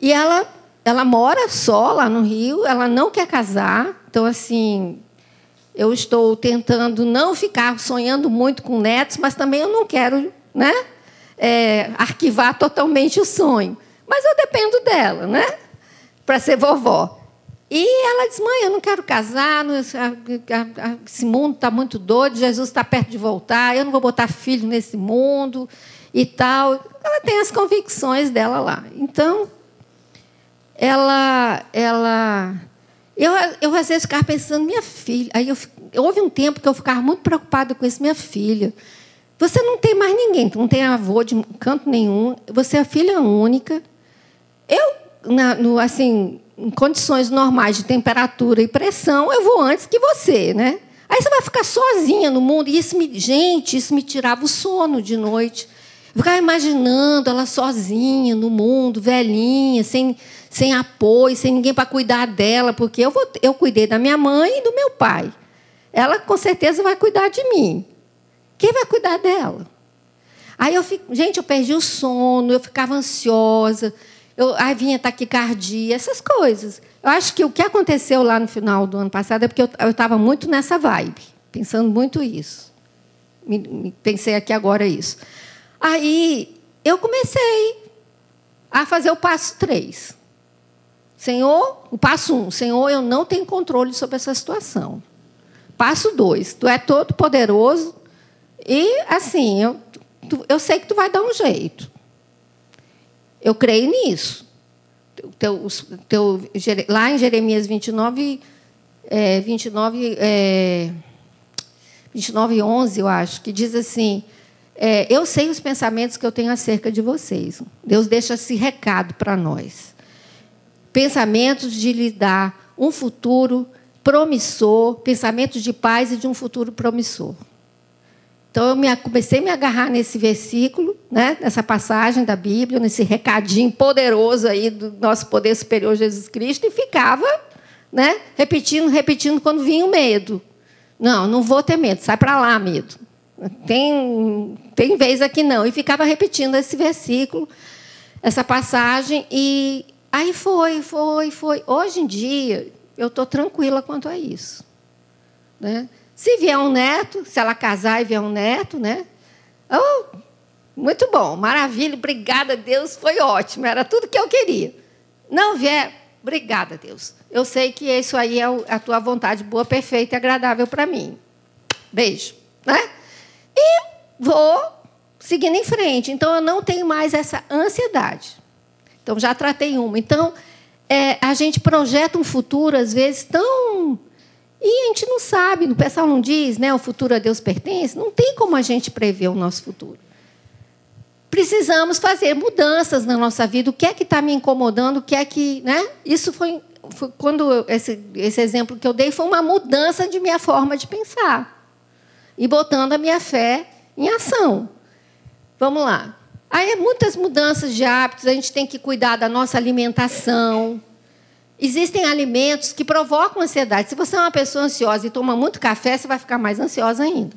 E ela, ela mora só lá no Rio, ela não quer casar. Então, assim, eu estou tentando não ficar sonhando muito com netos, mas também eu não quero né, é, arquivar totalmente o sonho. Mas eu dependo dela, né? Para ser vovó. E ela diz: mãe, eu não quero casar, esse mundo está muito doido, Jesus está perto de voltar, eu não vou botar filho nesse mundo e tal. Ela tem as convicções dela lá. Então, ela, ela eu, eu às vezes ficava pensando, minha filha. Aí eu, houve um tempo que eu ficava muito preocupada com isso, minha filha. Você não tem mais ninguém, não tem avô de canto nenhum, você é filha única. Eu, na, no, assim, em condições normais de temperatura e pressão, eu vou antes que você, né? Aí você vai ficar sozinha no mundo. E isso me, gente, isso me tirava o sono de noite. ficava imaginando ela sozinha no mundo, velhinha, sem, sem apoio, sem ninguém para cuidar dela, porque eu, vou, eu cuidei da minha mãe e do meu pai. Ela com certeza vai cuidar de mim. Quem vai cuidar dela? Aí eu fico, gente, eu perdi o sono, eu ficava ansiosa, eu, aí vinha taquicardia, essas coisas. Eu acho que o que aconteceu lá no final do ano passado é porque eu estava muito nessa vibe, pensando muito isso. Me, me, pensei aqui agora isso. Aí eu comecei a fazer o passo 3. Senhor, o passo 1, um, Senhor, eu não tenho controle sobre essa situação. Passo 2, tu é todo poderoso e assim, eu, tu, eu sei que tu vai dar um jeito. Eu creio nisso. Teu, teu, lá em Jeremias 29, é, 29, é, 29, 11, eu acho, que diz assim: é, Eu sei os pensamentos que eu tenho acerca de vocês. Deus deixa esse recado para nós. Pensamentos de lhe dar um futuro promissor, pensamentos de paz e de um futuro promissor. Então, eu me, comecei a me agarrar nesse versículo, né, nessa passagem da Bíblia, nesse recadinho poderoso aí do nosso poder superior Jesus Cristo, e ficava né, repetindo, repetindo quando vinha o medo. Não, não vou ter medo, sai para lá, medo. Tem, tem vez aqui não. E ficava repetindo esse versículo, essa passagem, e aí foi, foi, foi. Hoje em dia, eu estou tranquila quanto a isso. Né? Se vier um neto, se ela casar e vier um neto, né? Oh, muito bom, maravilha, obrigada a Deus, foi ótimo, era tudo que eu queria. Não vier, obrigada a Deus. Eu sei que isso aí é a tua vontade boa, perfeita e agradável para mim. Beijo, né? E vou seguindo em frente. Então eu não tenho mais essa ansiedade. Então já tratei uma. Então é, a gente projeta um futuro às vezes tão e a gente não sabe, o pessoal não diz, né? O futuro a Deus pertence. Não tem como a gente prever o nosso futuro. Precisamos fazer mudanças na nossa vida. O que é que está me incomodando? O que é que, né? Isso foi, foi quando esse, esse exemplo que eu dei foi uma mudança de minha forma de pensar e botando a minha fé em ação. Vamos lá. Aí muitas mudanças de hábitos. A gente tem que cuidar da nossa alimentação. Existem alimentos que provocam ansiedade. Se você é uma pessoa ansiosa e toma muito café, você vai ficar mais ansiosa ainda.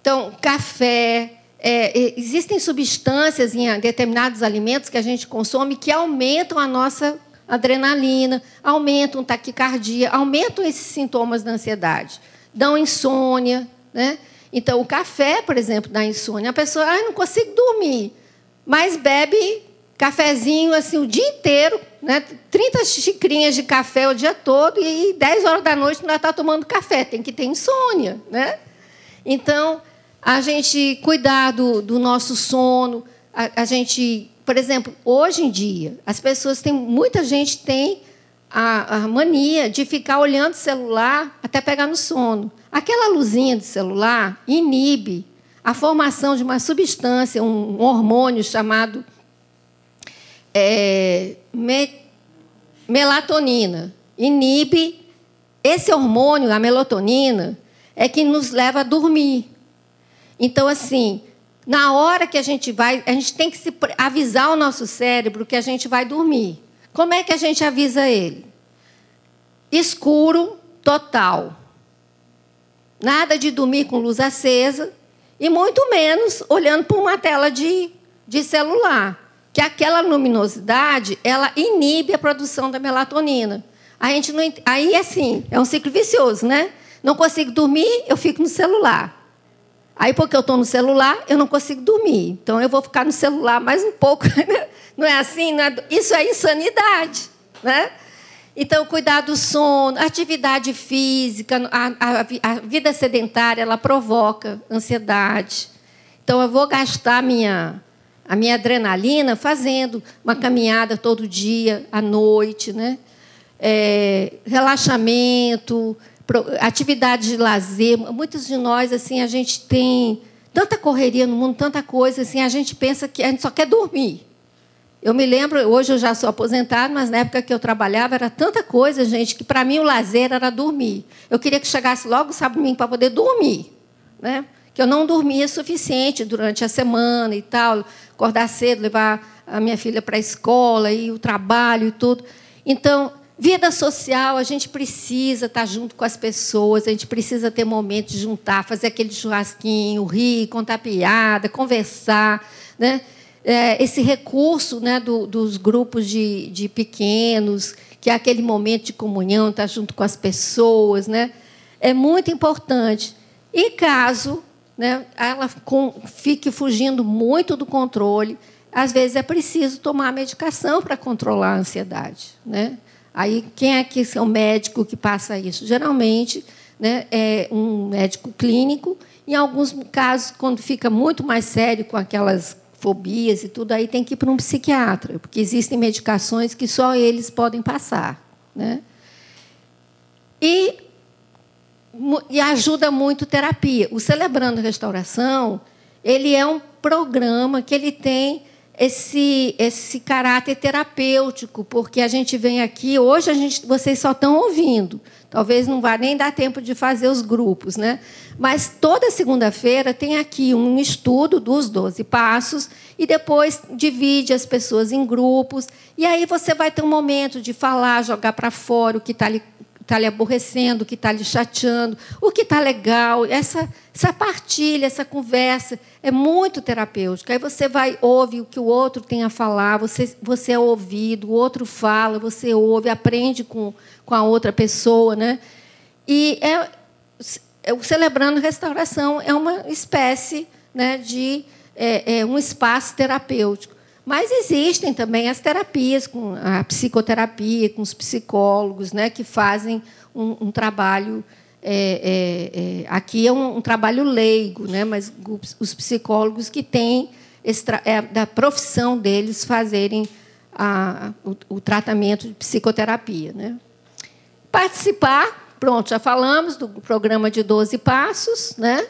Então, café. É, existem substâncias em determinados alimentos que a gente consome que aumentam a nossa adrenalina, aumentam taquicardia, aumentam esses sintomas da ansiedade, dão insônia. Né? Então, o café, por exemplo, dá insônia. A pessoa, ah, não consigo dormir, mas bebe cafezinho assim o dia inteiro, né? 30 xicrinhas de café o dia todo e 10 horas da noite não está tomando café, tem que ter insônia, né? Então, a gente cuidar do, do nosso sono, a, a, gente, por exemplo, hoje em dia, as pessoas têm, muita gente tem a, a mania de ficar olhando o celular até pegar no sono. Aquela luzinha de celular inibe a formação de uma substância, um hormônio chamado é, me, melatonina. Inibe esse hormônio, a melatonina, é que nos leva a dormir. Então, assim, na hora que a gente vai, a gente tem que se avisar o nosso cérebro que a gente vai dormir. Como é que a gente avisa ele? Escuro total. Nada de dormir com luz acesa e muito menos olhando para uma tela de, de celular que aquela luminosidade ela inibe a produção da melatonina. A gente não, aí assim, é um ciclo vicioso, né? Não consigo dormir, eu fico no celular. Aí, porque eu estou no celular, eu não consigo dormir. Então, eu vou ficar no celular mais um pouco. Né? Não é assim? Não é... Isso é insanidade. Né? Então, cuidar do sono, atividade física, a, a, a vida sedentária, ela provoca ansiedade. Então, eu vou gastar minha, a minha adrenalina fazendo uma caminhada todo dia, à noite, né? É, relaxamento, atividades de lazer. Muitos de nós, assim, a gente tem tanta correria no mundo, tanta coisa, assim, a gente pensa que a gente só quer dormir. Eu me lembro, hoje eu já sou aposentado, mas na época que eu trabalhava era tanta coisa, gente, que para mim o lazer era dormir. Eu queria que chegasse logo sábado para poder dormir, né? que eu não dormia suficiente durante a semana e tal, acordar cedo, levar a minha filha para a escola e o trabalho e tudo. Então, vida social, a gente precisa estar junto com as pessoas, a gente precisa ter momentos de juntar, fazer aquele churrasquinho, rir, contar piada, conversar, né? É, esse recurso né, do, dos grupos de, de pequenos, que é aquele momento de comunhão, estar junto com as pessoas, né? é muito importante. E caso né, ela fique fugindo muito do controle, às vezes é preciso tomar medicação para controlar a ansiedade. Né? Aí, quem é que é o médico que passa isso? Geralmente né, é um médico clínico. Em alguns casos, quando fica muito mais sério com aquelas fobias e tudo, aí tem que ir para um psiquiatra, porque existem medicações que só eles podem passar. Né? E e ajuda muito terapia. O Celebrando Restauração, ele é um programa que ele tem esse, esse caráter terapêutico, porque a gente vem aqui, hoje a gente, vocês só estão ouvindo. Talvez não vá nem dar tempo de fazer os grupos, né? Mas toda segunda-feira tem aqui um estudo dos 12 passos e depois divide as pessoas em grupos. E aí você vai ter um momento de falar, jogar para fora o que está ali está lhe aborrecendo, o que está lhe chateando, o que está legal. Essa, essa partilha, essa conversa é muito terapêutica. Aí você vai, ouve o que o outro tem a falar, você, você é ouvido, o outro fala, você ouve, aprende com, com a outra pessoa. Né? E é, é, o Celebrando Restauração é uma espécie né, de é, é um espaço terapêutico. Mas existem também as terapias, com a psicoterapia, com os psicólogos, né, que fazem um, um trabalho. É, é, é, aqui é um, um, trabalho leigo, né, mas os psicólogos que têm é, da profissão deles fazerem a, o, o, tratamento de psicoterapia. Né. Participar, pronto, já falamos do programa de 12 passos, né?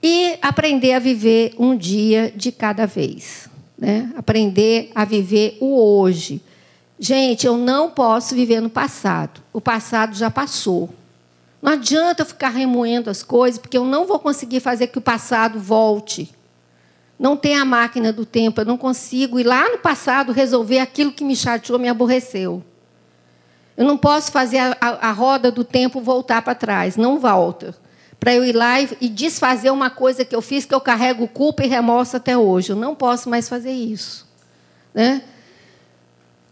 E aprender a viver um dia de cada vez né? aprender a viver o hoje. Gente, eu não posso viver no passado. O passado já passou. Não adianta eu ficar remoendo as coisas, porque eu não vou conseguir fazer que o passado volte. Não tem a máquina do tempo, eu não consigo ir lá no passado resolver aquilo que me chateou, me aborreceu. Eu não posso fazer a, a, a roda do tempo voltar para trás, não volta para eu ir lá e, e, desfazer uma coisa que eu fiz que eu carrego culpa e remorso até hoje. Eu não posso mais fazer isso. Né?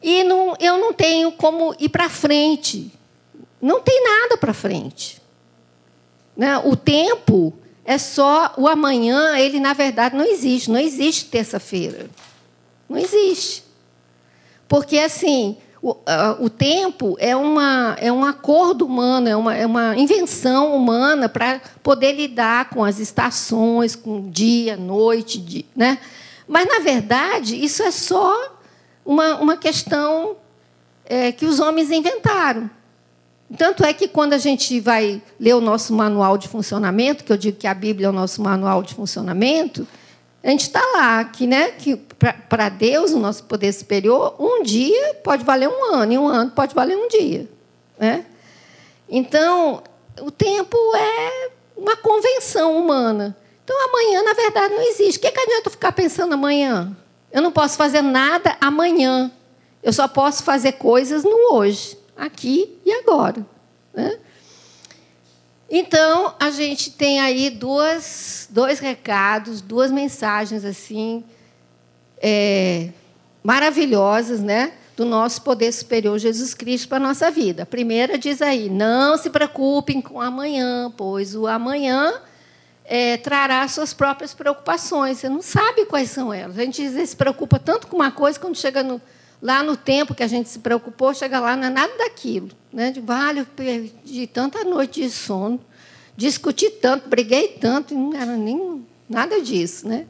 E não, eu não tenho como ir para frente. Não tem nada para frente. Né? O tempo é só o amanhã, ele na verdade não existe. Não existe terça-feira. Não existe. Porque assim, o, uh, o tempo é, uma, é um acordo humano, é uma, é uma invenção humana para poder lidar com as estações, com dia, noite, dia, né? Mas, na verdade, isso é só uma, uma questão é, que os homens inventaram. Tanto é que, quando a gente vai ler o nosso manual de funcionamento, que eu digo que a Bíblia é o nosso manual de funcionamento, a gente está lá, que, né, que para Deus, o nosso poder superior, um dia pode valer um ano, e um ano pode valer um dia. Né? Então, o tempo é uma convenção humana. Então, amanhã, na verdade, não existe. O que, que adianta eu ficar pensando amanhã? Eu não posso fazer nada amanhã. Eu só posso fazer coisas no hoje, aqui e agora. Né? Então, a gente tem aí duas, dois recados, duas mensagens assim é, maravilhosas, né? Do nosso poder superior Jesus Cristo para a nossa vida. A primeira diz aí: não se preocupem com amanhã, pois o amanhã é, trará suas próprias preocupações. Você não sabe quais são elas. A gente se preocupa tanto com uma coisa, quando chega no, lá no tempo que a gente se preocupou, chega lá, não é nada daquilo. Né? De, vale, eu perdi tanta noite de sono, discuti tanto, briguei tanto, não era nem nada disso. Né?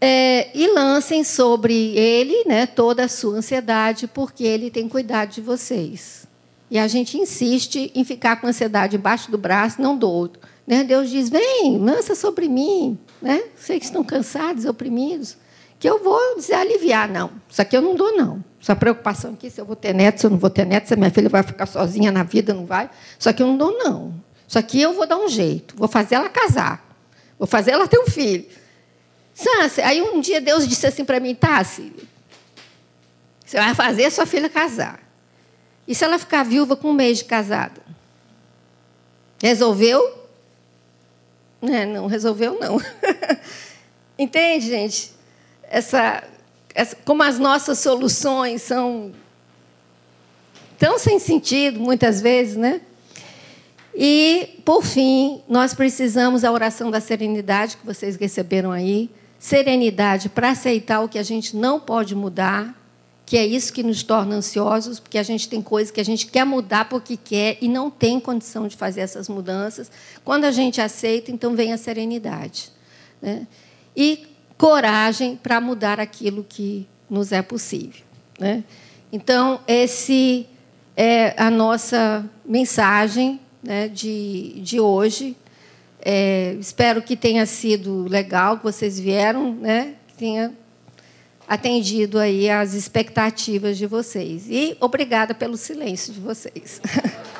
É, e lancem sobre ele né, toda a sua ansiedade, porque ele tem cuidado de vocês. E a gente insiste em ficar com ansiedade embaixo do braço, não do outro. Né? Deus diz: vem, lança sobre mim. Né? Vocês que estão cansados, oprimidos que eu vou dizer aliviar. Não, isso aqui eu não dou, não. Essa preocupação aqui, se eu vou ter neto, se eu não vou ter neto, se minha filha vai ficar sozinha na vida, não vai. Isso aqui eu não dou, não. Isso aqui eu vou dar um jeito, vou fazer ela casar, vou fazer ela ter um filho. Sansa, aí um dia Deus disse assim para mim, Sílvia, você vai fazer sua filha casar. E se ela ficar viúva com um mês de casada? Resolveu? É, não, resolveu não. Entende, gente? Essa, essa, como as nossas soluções são tão sem sentido, muitas vezes, né? E, por fim, nós precisamos da oração da serenidade que vocês receberam aí serenidade para aceitar o que a gente não pode mudar, que é isso que nos torna ansiosos, porque a gente tem coisas que a gente quer mudar porque quer e não tem condição de fazer essas mudanças. Quando a gente aceita, então vem a serenidade. Né? E coragem para mudar aquilo que nos é possível. Né? Então, esse é a nossa mensagem né, de, de hoje. É, espero que tenha sido legal, que vocês vieram, né, que tenha atendido aí as expectativas de vocês. E obrigada pelo silêncio de vocês.